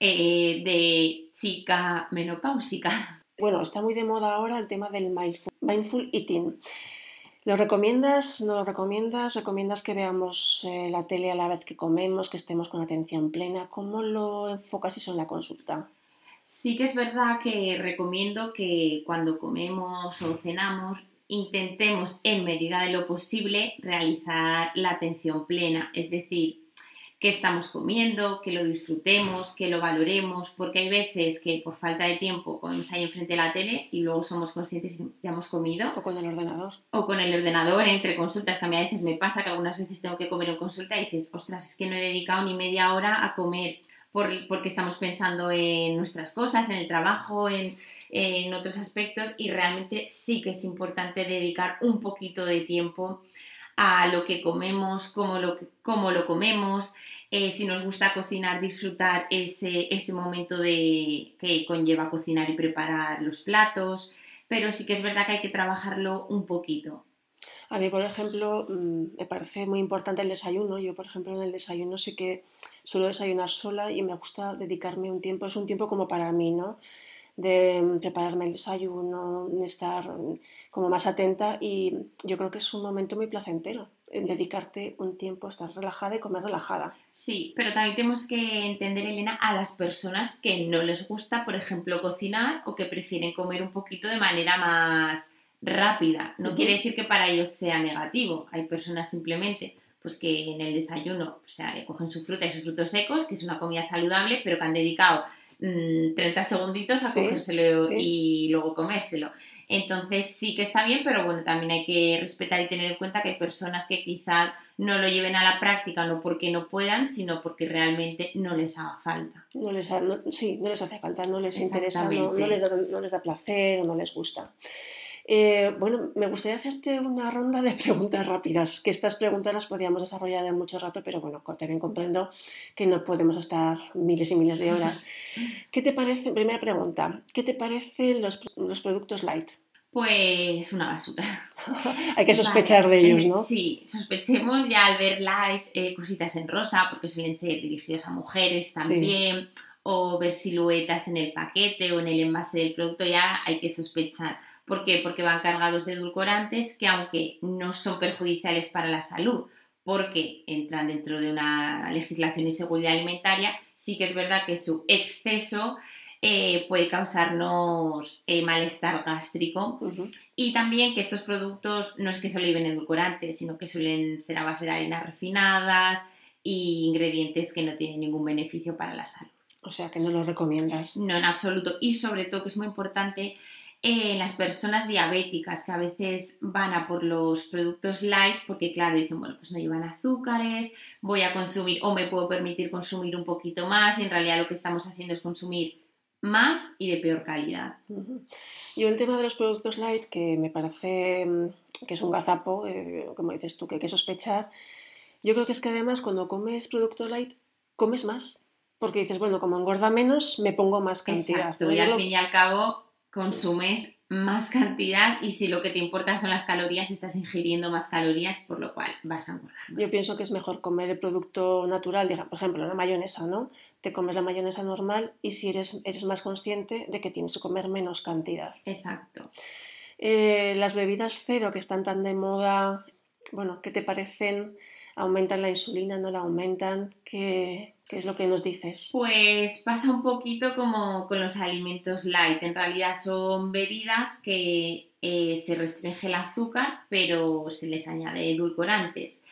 eh, de chica menopáusica. Bueno, está muy de moda ahora el tema del mindful, mindful eating. ¿Lo recomiendas? ¿No lo recomiendas? ¿Recomiendas que veamos eh, la tele a la vez que comemos, que estemos con atención plena? ¿Cómo lo enfocas eso en la consulta? Sí que es verdad que recomiendo que cuando comemos o cenamos intentemos en medida de lo posible realizar la atención plena, es decir, que estamos comiendo, que lo disfrutemos, que lo valoremos, porque hay veces que por falta de tiempo comemos ahí enfrente de la tele y luego somos conscientes que ya hemos comido. O con el ordenador. O con el ordenador entre consultas, que a mí a veces me pasa que algunas veces tengo que comer en consulta y dices, ostras, es que no he dedicado ni media hora a comer porque estamos pensando en nuestras cosas, en el trabajo, en, otros aspectos y realmente sí que es importante dedicar un poquito de tiempo a lo que comemos, cómo lo, cómo lo comemos, eh, si nos gusta cocinar, disfrutar ese, ese momento de, que conlleva cocinar y preparar los platos, pero sí que es verdad que hay que trabajarlo un poquito. A mí, por ejemplo, mm, me parece muy importante el desayuno. Yo, por ejemplo, en el desayuno sí que suelo desayunar sola y me gusta dedicarme un tiempo, es un tiempo como para mí, ¿no? De mm, prepararme el desayuno, de estar mm, como más atenta y yo creo que es un momento muy placentero dedicarte un tiempo a estar relajada y comer relajada. Sí, pero también tenemos que entender, Elena, a las personas que no les gusta, por ejemplo, cocinar o que prefieren comer un poquito de manera más rápida. No quiere decir que para ellos sea negativo. Hay personas simplemente pues que en el desayuno o sea, cogen su fruta y sus frutos secos, que es una comida saludable, pero que han dedicado 30 mm, segunditos a cogérselo y luego comérselo. Entonces sí que está bien, pero bueno, también hay que respetar y tener en cuenta que hay personas que quizás no lo lleven a la práctica, no porque no puedan, sino porque realmente no les haga falta. No les sí, no les hace falta, no les interesa, no, les da, no les da placer o no les gusta. Eh, bueno, me gustaría hacerte una ronda de *laughs* preguntas rápidas, que estas preguntas las podríamos desarrollar en mucho rato, pero bueno, también comprendo que no podemos estar miles y miles de horas. *laughs* ¿Qué te parece? Primera pregunta, ¿qué te parecen los, productos light? Pues una basura. *laughs* Hay que sospechar de ellos, ¿no? Sí, sospechemos ya al ver light eh, cositas en rosa, porque suelen ser dirigidos a mujeres también, o ver siluetas en el paquete o en el envase del producto, ya hay que sospechar ¿Por qué? Porque van cargados de edulcorantes que aunque no son perjudiciales para la salud, porque entran dentro de una legislación y seguridad alimentaria, sí que es verdad que su exceso eh, puede causarnos eh, malestar gástrico y también que estos productos no es que solo lleven edulcorantes, sino que suelen ser a base de arenas refinadas y ingredientes que no tienen ningún beneficio para la salud. O sea que no lo recomiendas. No, en absoluto. Y sobre todo, que es muy importante, eh, las personas diabéticas que a veces van a por los productos light porque claro dicen bueno pues no llevan azúcares voy a consumir o me puedo permitir consumir un poquito más y en realidad lo que estamos haciendo es consumir más y de peor calidad y el tema de los productos light que me parece mm, que es un gazapo eh, como dices tú que hay que sospechar yo creo que es que además cuando comes producto light comes más porque dices bueno como engorda menos me pongo más cantidad Exacto, y al fin y al cabo consumes más cantidad y si lo que te importa son las calorías, estás ingiriendo más calorías, por lo cual vas a engordar Yo pienso que es mejor comer el producto natural, por ejemplo, la mayonesa, ¿no? Te comes la mayonesa normal y si eres, eres más consciente de que tienes que comer menos cantidad. Exacto. Eh, las bebidas cero que están tan de moda, bueno, ¿qué te parecen? ¿Aumentan la insulina? ¿No la aumentan? ¿Qué, ¿Qué, es lo que nos dices? Pues pasa un poquito como con los alimentos light. En realidad son bebidas que eh, se restringe el azúcar, pero se les añade edulcorantes.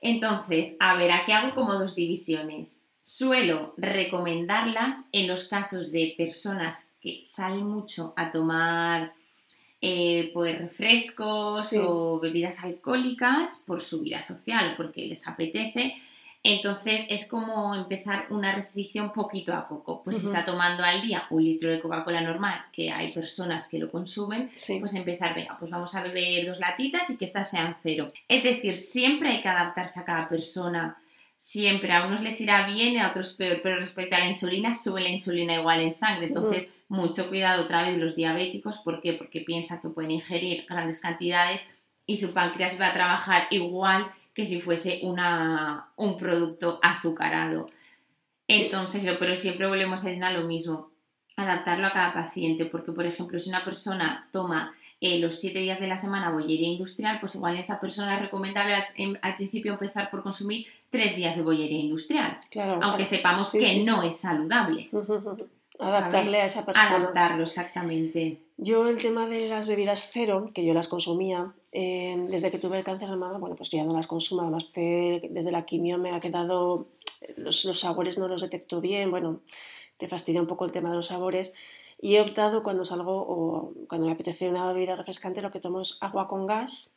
Entonces, a ver, aquí hago como dos divisiones. Suelo recomendarlas en los casos de personas que salen mucho a tomar eh, pues refrescos o bebidas alcohólicas por su vida social, porque les apetece. Entonces es como empezar una restricción poquito a poco. Pues si está tomando al día un litro de Coca-Cola normal, que hay personas que lo consumen, pues empezar, venga, pues vamos a beber dos latitas y que estas sean cero. Es decir, siempre hay que adaptarse a cada persona. Siempre, a unos les irá bien y a otros peor, pero respecto a la insulina, sube la insulina igual en sangre. Entonces, mucho cuidado otra vez los diabéticos, ¿por qué? Porque piensa que pueden ingerir grandes cantidades y su páncreas va a trabajar igual que si fuese una, un producto azucarado. Entonces, pero siempre volvemos a lo mismo, adaptarlo a cada paciente, porque por ejemplo, si una persona toma eh, los siete días de la semana bollería industrial, pues igual en esa persona es recomendable al, principio empezar por consumir tres días de bollería industrial, aunque sepamos que no es saludable. *laughs* Adaptarle a esa persona. Adaptarlo, exactamente. Yo el tema de las bebidas cero, que yo las consumía, eh, desde que tuve el cáncer de mama, bueno, pues ya no las consumo, además desde la quimio me ha quedado, los, los, sabores no los detecto bien, bueno, te fastidia un poco el tema de los sabores. Y he optado cuando salgo o cuando me apetece una bebida refrescante, lo que tomo es agua con gas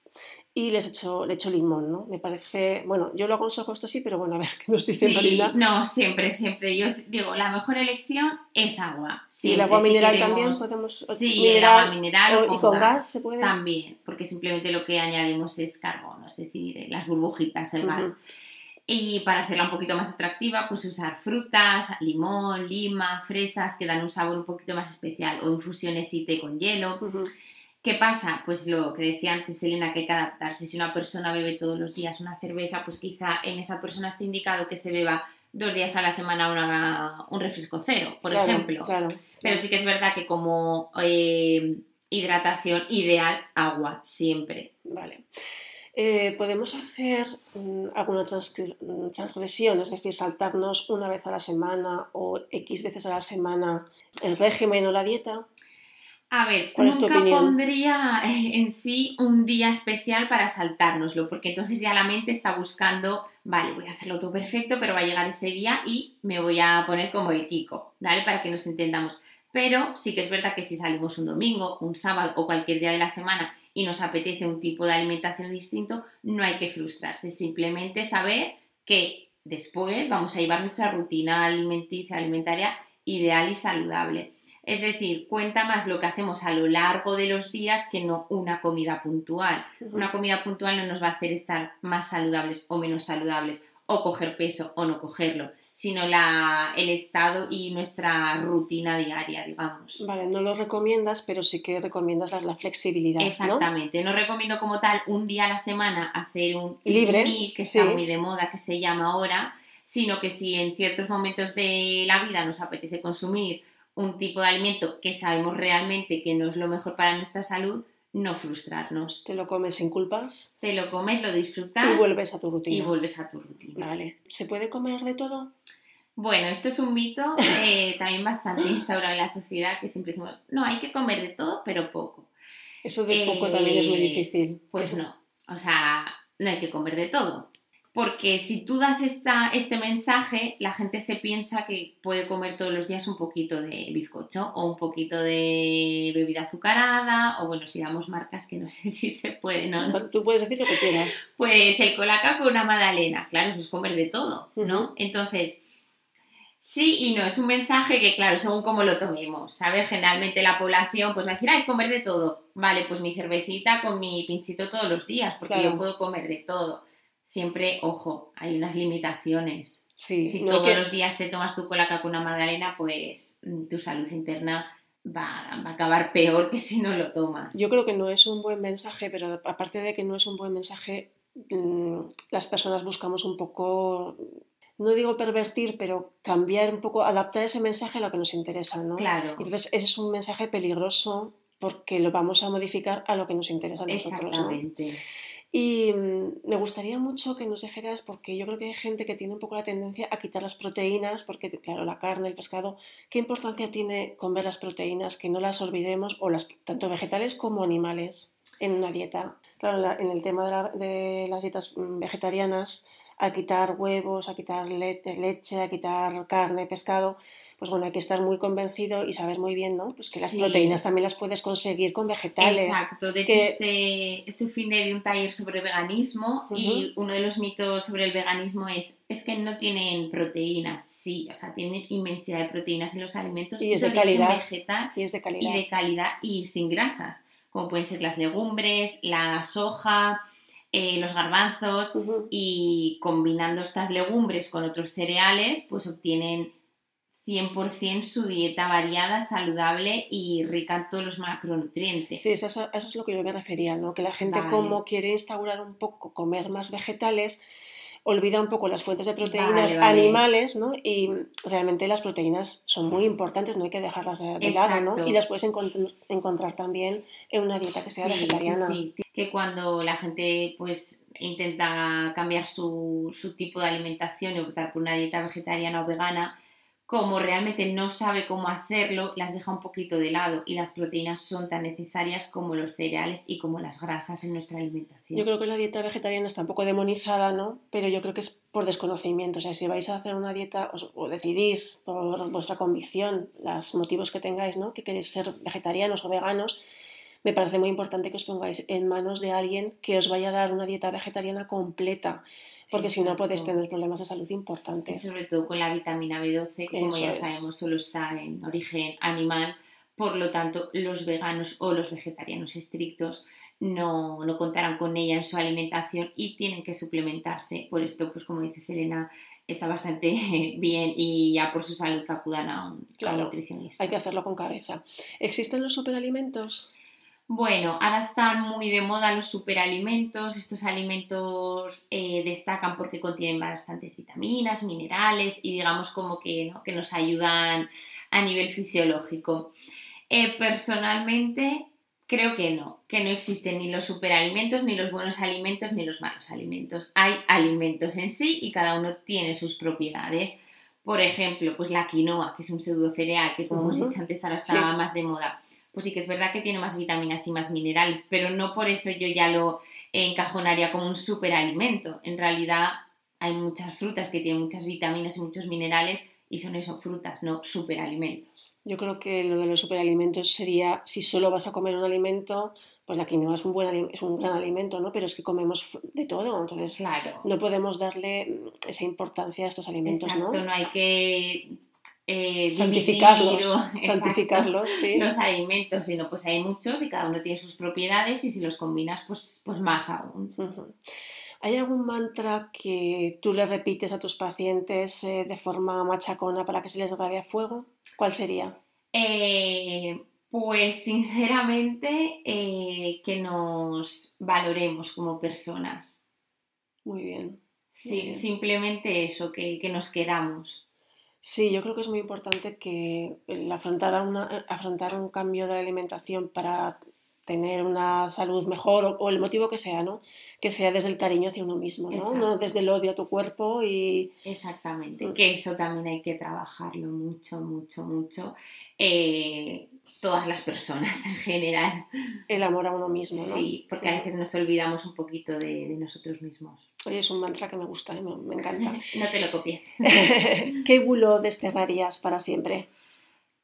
y les echo, le echo limón, ¿no? Me parece, bueno, yo lo aconsejo esto sí, pero bueno, a ver qué nos dice sí, No, siempre, siempre. Yo digo, la mejor elección es agua. ¿Y el agua mineral también podemos? Sí, el agua mineral o, y con gas, se puede. También, porque simplemente lo que añadimos es carbono, es decir, eh, las burbujitas, el gas. Y para hacerla un poquito más atractiva, pues usar frutas, limón, lima, fresas, que dan un sabor un poquito más especial, o infusiones y té con hielo. ¿Qué pasa? Pues lo que decía antes Elena, que hay que adaptarse. Si una persona bebe todos los días una cerveza, pues quizá en esa persona está indicado que se beba dos días a la semana un refresco cero, por ejemplo. Pero sí que es verdad que como eh, hidratación ideal, agua, siempre. Vale. Eh, ¿Podemos hacer mm, alguna transgresión, es decir, saltarnos una vez a la semana o X veces a la semana el régimen o la dieta? A ver, nunca pondría *laughs* en sí un día especial para saltárnoslo, porque entonces ya la mente está buscando, vale, voy a hacerlo todo perfecto, pero va a llegar ese día y me voy a poner como el Kiko, ¿vale? Para que nos entendamos. Pero sí que es verdad que si salimos un domingo, un sábado o cualquier día de la semana y nos apetece un tipo de alimentación distinto, no hay que frustrarse, simplemente saber que después vamos a llevar nuestra rutina alimenticia, alimentaria ideal y saludable. Es decir, cuenta más lo que hacemos a lo largo de los días que no una comida puntual. Una comida puntual no nos va a hacer estar más saludables o menos saludables, o coger peso o no cogerlo, sino la, el estado y nuestra rutina diaria, digamos. Vale, no lo recomiendas, pero sí que recomiendas la, flexibilidad. Exactamente, ¿no? recomiendo como tal un día a la semana hacer un libre, que está muy de moda, que se llama ahora, sino que si en ciertos momentos de la vida nos apetece consumir un tipo de alimento que sabemos realmente que no es lo mejor para nuestra salud, no frustrarnos. ¿Te lo comes sin culpas? Te lo comes, lo disfrutas. Y vuelves a tu rutina. Y vuelves a tu rutina. Vale. ¿Se puede comer de todo? Bueno, esto es un mito eh, también bastante instaurado en la sociedad que siempre decimos, no, hay que comer de todo, pero poco. Eso de poco también es muy eh, difícil. Pues no, o sea, no hay que comer de todo porque si tú das esta, este mensaje, la gente se piensa que puede comer todos los días un poquito de bizcocho o un poquito de bebida azucarada, o bueno, si damos marcas que no *laughs* sé si se puede, ¿no? Tú puedes decir lo que quieras. Pues el colaca con una magdalena, claro, eso es comer de todo, ¿no? Entonces, sí y no, es un mensaje que, claro, según cómo lo tomemos, ¿sabes? Generalmente la población pues va a decir, ay, comer de todo. Vale, pues mi cervecita con mi pinchito todos los días, porque yo puedo comer de todo siempre, ojo, hay unas limitaciones. si todos los días te tomas tu cola con una magdalena, pues mm, tu salud interna va, a acabar peor que si no lo tomas. Yo creo que no es un buen mensaje, pero aparte de que no es un buen mensaje, mm, las personas buscamos un poco, no digo pervertir, pero cambiar un poco, adaptar ese mensaje a lo que nos interesa, ¿no? Claro. Entonces, ese es un mensaje peligroso porque lo vamos a modificar a lo que nos interesa a nosotros. Exactamente. Y mm, me gustaría mucho que nos dijeras, porque yo creo que hay gente que tiene un poco la tendencia a quitar las proteínas, porque claro, la carne, el pescado, ¿qué importancia tiene comer las proteínas? Que no las olvidemos, o las, tanto vegetales como animales, en una dieta. Claro, en el tema de, las dietas mm, vegetarianas, a quitar huevos, a quitar leche, a quitar carne, pescado, pues bueno, hay que estar muy convencido y saber muy bien, ¿no? Pues que las proteínas también las puedes conseguir con vegetales. Exacto, de hecho este, este, fin de un taller sobre veganismo y uno de los mitos sobre el veganismo es, es que no tienen proteínas, sí, o sea, tienen inmensidad de proteínas en los alimentos y es de, calidad vegetal y es de calidad y de calidad y sin grasas, como pueden ser las legumbres, la soja, eh, los garbanzos y combinando estas legumbres con otros cereales, pues obtienen 100% su dieta variada, saludable y rica en todos los macronutrientes. Sí, eso, es lo que yo me refería, ¿no? Que la gente como quiere instaurar un poco, comer más vegetales, olvida un poco las fuentes de proteínas animales, ¿no? Y realmente las proteínas son muy importantes, no hay que dejarlas de lado, ¿no? Y las puedes encontrar también en una dieta que sea vegetariana. Sí, sí, que cuando la gente pues intenta cambiar su, su tipo de alimentación y optar por una dieta vegetariana o vegana, como realmente no sabe cómo hacerlo, las deja un poquito de lado y las proteínas son tan necesarias como los cereales y como las grasas en nuestra alimentación. Yo creo que la dieta vegetariana está un poco demonizada, ¿no? Pero yo creo que es por desconocimiento. O sea, si vais a hacer una dieta o decidís por vuestra convicción, los motivos que tengáis, ¿no? Que queréis ser vegetarianos o veganos, me parece muy importante que os pongáis en manos de alguien que os vaya a dar una dieta vegetariana completa porque si no puedes tener problemas de salud importantes. sobre todo con la vitamina B12, que como ya sabemos solo está en origen animal, por lo tanto los veganos o los vegetarianos estrictos no, contarán con ella en su alimentación y tienen que suplementarse. Por esto, pues como dice Selena, está bastante *laughs* bien y ya por su salud que acudan a un, nutricionista. Hay que hacerlo con cabeza. ¿Existen los superalimentos? Bueno, ahora están muy de moda los superalimentos. Estos alimentos eh, destacan porque contienen bastantes vitaminas, minerales y digamos como que, que nos ayudan a nivel fisiológico. Eh, personalmente creo que no, que no existen ni los superalimentos, ni los buenos alimentos, ni los malos alimentos. Hay alimentos en sí y cada uno tiene sus propiedades. Por ejemplo, pues la quinoa, que es un pseudo cereal que como hemos dicho antes ahora está más de moda pues sí que es verdad que tiene más vitaminas y más minerales, pero no por eso yo ya lo encajonaría como un superalimento. En realidad hay muchas frutas que tienen muchas vitaminas y muchos minerales y son eso, frutas, no superalimentos. Yo creo que lo de los superalimentos sería, si solo vas a comer un alimento, pues la quinoa es un, buen, es un gran alimento, ¿no? Pero es que comemos de todo, entonces claro. no podemos darle esa importancia a estos alimentos, Exacto, ¿no? no hay que eh, santificarlos, *laughs* santificarlos los alimentos, sino pues hay muchos y cada uno tiene sus propiedades y si los combinas pues, pues más aún. ¿Hay algún mantra que tú le repites a tus pacientes eh, de forma machacona para que se les a fuego? ¿Cuál sería? Eh, pues sinceramente que nos valoremos como personas. Muy bien. sí, simplemente eso, que, que nos queramos. Sí, yo creo que es muy importante que el afrontar, una, afrontar un cambio de la alimentación para tener una salud mejor o, el motivo que sea, ¿no? Que sea desde el cariño hacia uno mismo, ¿no? No desde el odio a tu cuerpo y... Exactamente, mm. que eso también hay que trabajarlo mucho, mucho, mucho. Eh, todas las personas en general. El amor a uno mismo, ¿no? Sí, porque a veces nos olvidamos un poquito de, nosotros mismos. Oye, es un mantra que me gusta, ¿eh? me, encanta. *laughs* no te lo copies. *laughs* ¿Qué bulo desterrarías para siempre?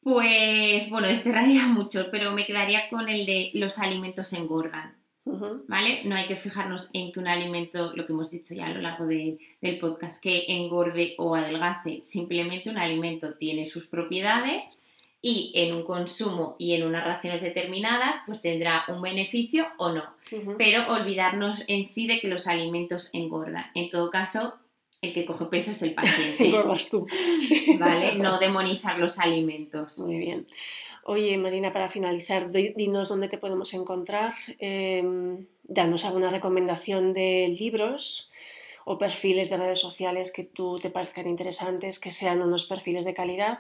Pues bueno, desterraría mucho, pero me quedaría con el de los alimentos engordan. ¿Vale? No hay que fijarnos en que un alimento, lo que hemos dicho ya a lo largo del podcast, que engorde o adelgace. Simplemente un alimento tiene sus propiedades y en un consumo y en unas raciones determinadas, pues tendrá un beneficio o no. Pero olvidarnos en sí de que los alimentos engordan. En todo caso, el que coge peso es el paciente. *laughs* Engordas tú. ¿Vale? No demonizar los alimentos. Muy bien. Oye, Marina, para finalizar, dinos dónde te podemos encontrar. Eh, danos alguna recomendación de libros o perfiles de redes sociales que tú te parezcan interesantes, que sean unos perfiles de calidad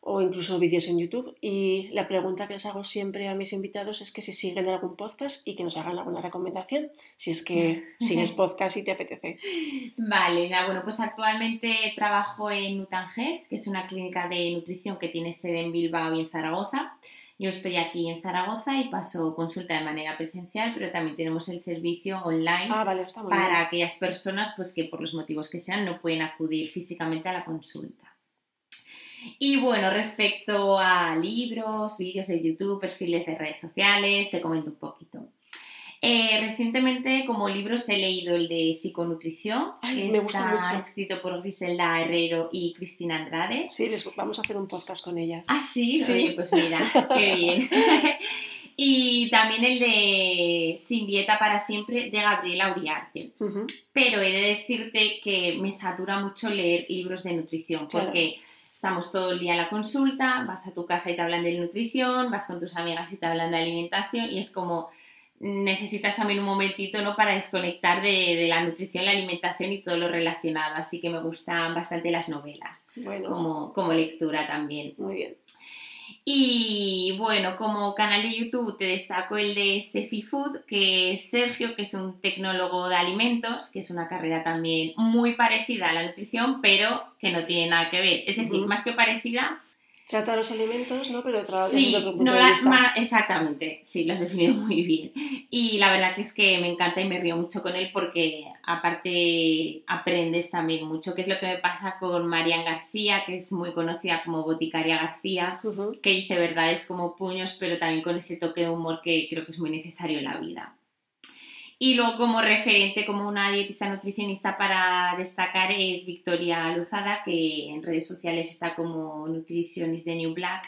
o incluso vídeos en YouTube. Y la pregunta que les hago siempre a mis invitados es que si siguen algún podcast y que nos hagan alguna recomendación, si es que *laughs* sigues podcast y te apetece. Vale, bueno, pues actualmente trabajo en Nutanhealth, que es una clínica de nutrición que tiene sede en Bilbao y en Zaragoza. Yo estoy aquí en Zaragoza y paso consulta de manera presencial, pero también tenemos el servicio online ah, para aquellas personas pues, que por los motivos que sean no pueden acudir físicamente a la consulta. Y bueno, respecto a libros, vídeos de YouTube, perfiles de redes sociales, te comento un poquito. Eh, recientemente, como libros, he leído el de Psiconutrición, que está escrito por Griselda Herrero y Cristina Andrade. Sí, les vamos a hacer un podcast con ellas. Ah, sí, sí. pues mira, qué bien. *laughs* y también el de Sin dieta para siempre de Gabriela Uriarte. Pero he de decirte que me satura mucho leer libros de nutrición, porque estamos todo el día en la consulta, vas a tu casa y te hablan de nutrición, vas con tus amigas y te hablan de alimentación, y es como necesitas también un momentito ¿no? para desconectar de, la nutrición, la alimentación y todo lo relacionado. Así que me gustan bastante las novelas como, como lectura también. Muy bien. Y bueno, como canal de YouTube te destaco el de Sefi Food, que es Sergio, que es un tecnólogo de alimentos, que es una carrera también muy parecida a la nutrición, pero que no tiene nada que ver. Es decir, más que parecida, Trata los alimentos, ¿no? Pero otra sí, no la, exactamente, sí, lo has definido muy bien. Y la verdad que es que me encanta y me río mucho con él porque aparte aprendes también mucho, que es lo que me pasa con Marian García, que es muy conocida como Boticaria García, que dice verdades como puños, pero también con ese toque de humor que creo que es muy necesario en la vida. Y luego como referente, como una dietista nutricionista para destacar es Victoria Luzada, que en redes sociales está como Nutritionist de New Black,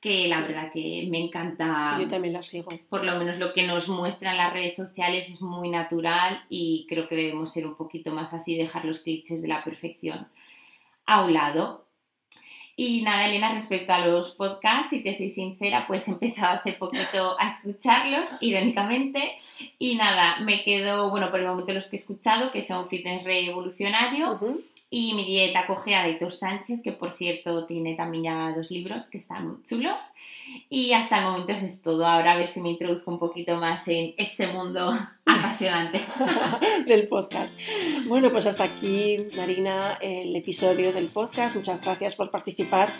que la verdad que me encanta. Sí, yo también la sigo. Por lo menos lo que nos muestra en las redes sociales es muy natural y creo que debemos ser un poquito más así, dejar los clichés de la perfección a un lado. Y nada, Elena, respecto a los podcasts, si te soy sincera, pues he empezado hace poquito a escucharlos, *laughs* irónicamente. Y nada, me quedo, bueno, por el momento los que he escuchado, que son Fitness Revolucionario y Mi Dieta de Héctor Sánchez, que por cierto tiene también ya dos libros que están muy chulos. Y hasta el momento eso es todo. Ahora a ver si me introduzco un poquito más en este mundo *laughs* apasionante *laughs* del podcast. Bueno, pues hasta aquí, Marina, el episodio del podcast. Muchas gracias por participar.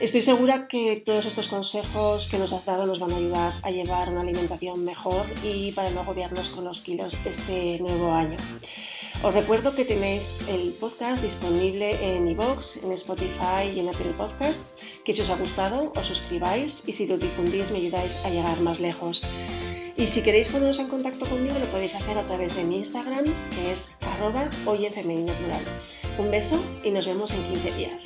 Estoy segura que todos estos consejos que nos has dado nos van a ayudar a llevar una alimentación mejor y para no agobiarnos con los kilos este nuevo año. Os recuerdo que tenéis el podcast disponible en iVoox, en Spotify y en Apple Podcast, que si os ha gustado os suscribáis y si lo difundís me ayudáis a llegar más lejos. Y si queréis poneros en contacto conmigo lo podéis hacer a través de mi Un beso y nos vemos en 15 días.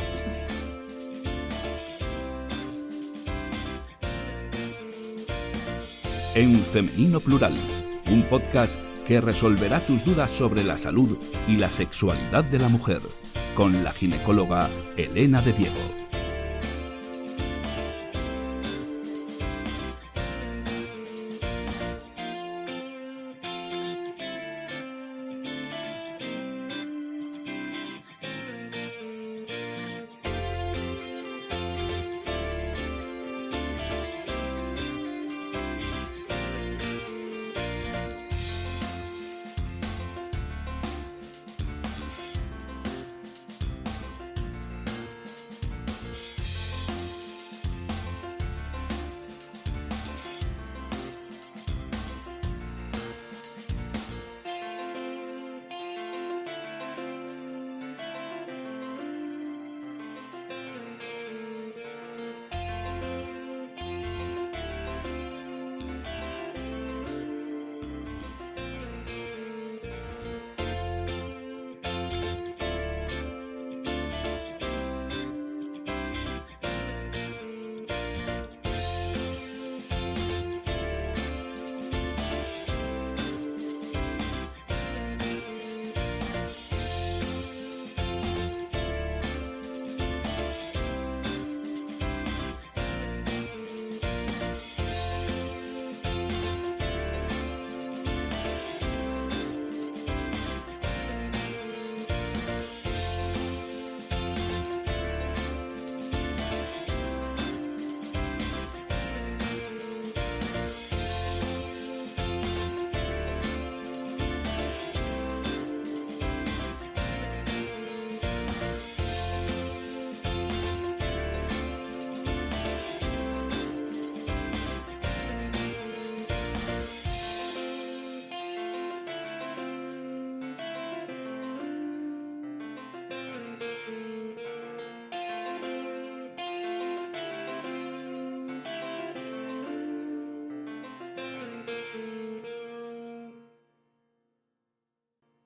En Femenino Plural, un podcast que resolverá tus dudas sobre la salud y la sexualidad de la mujer, con la ginecóloga Elena de Diego.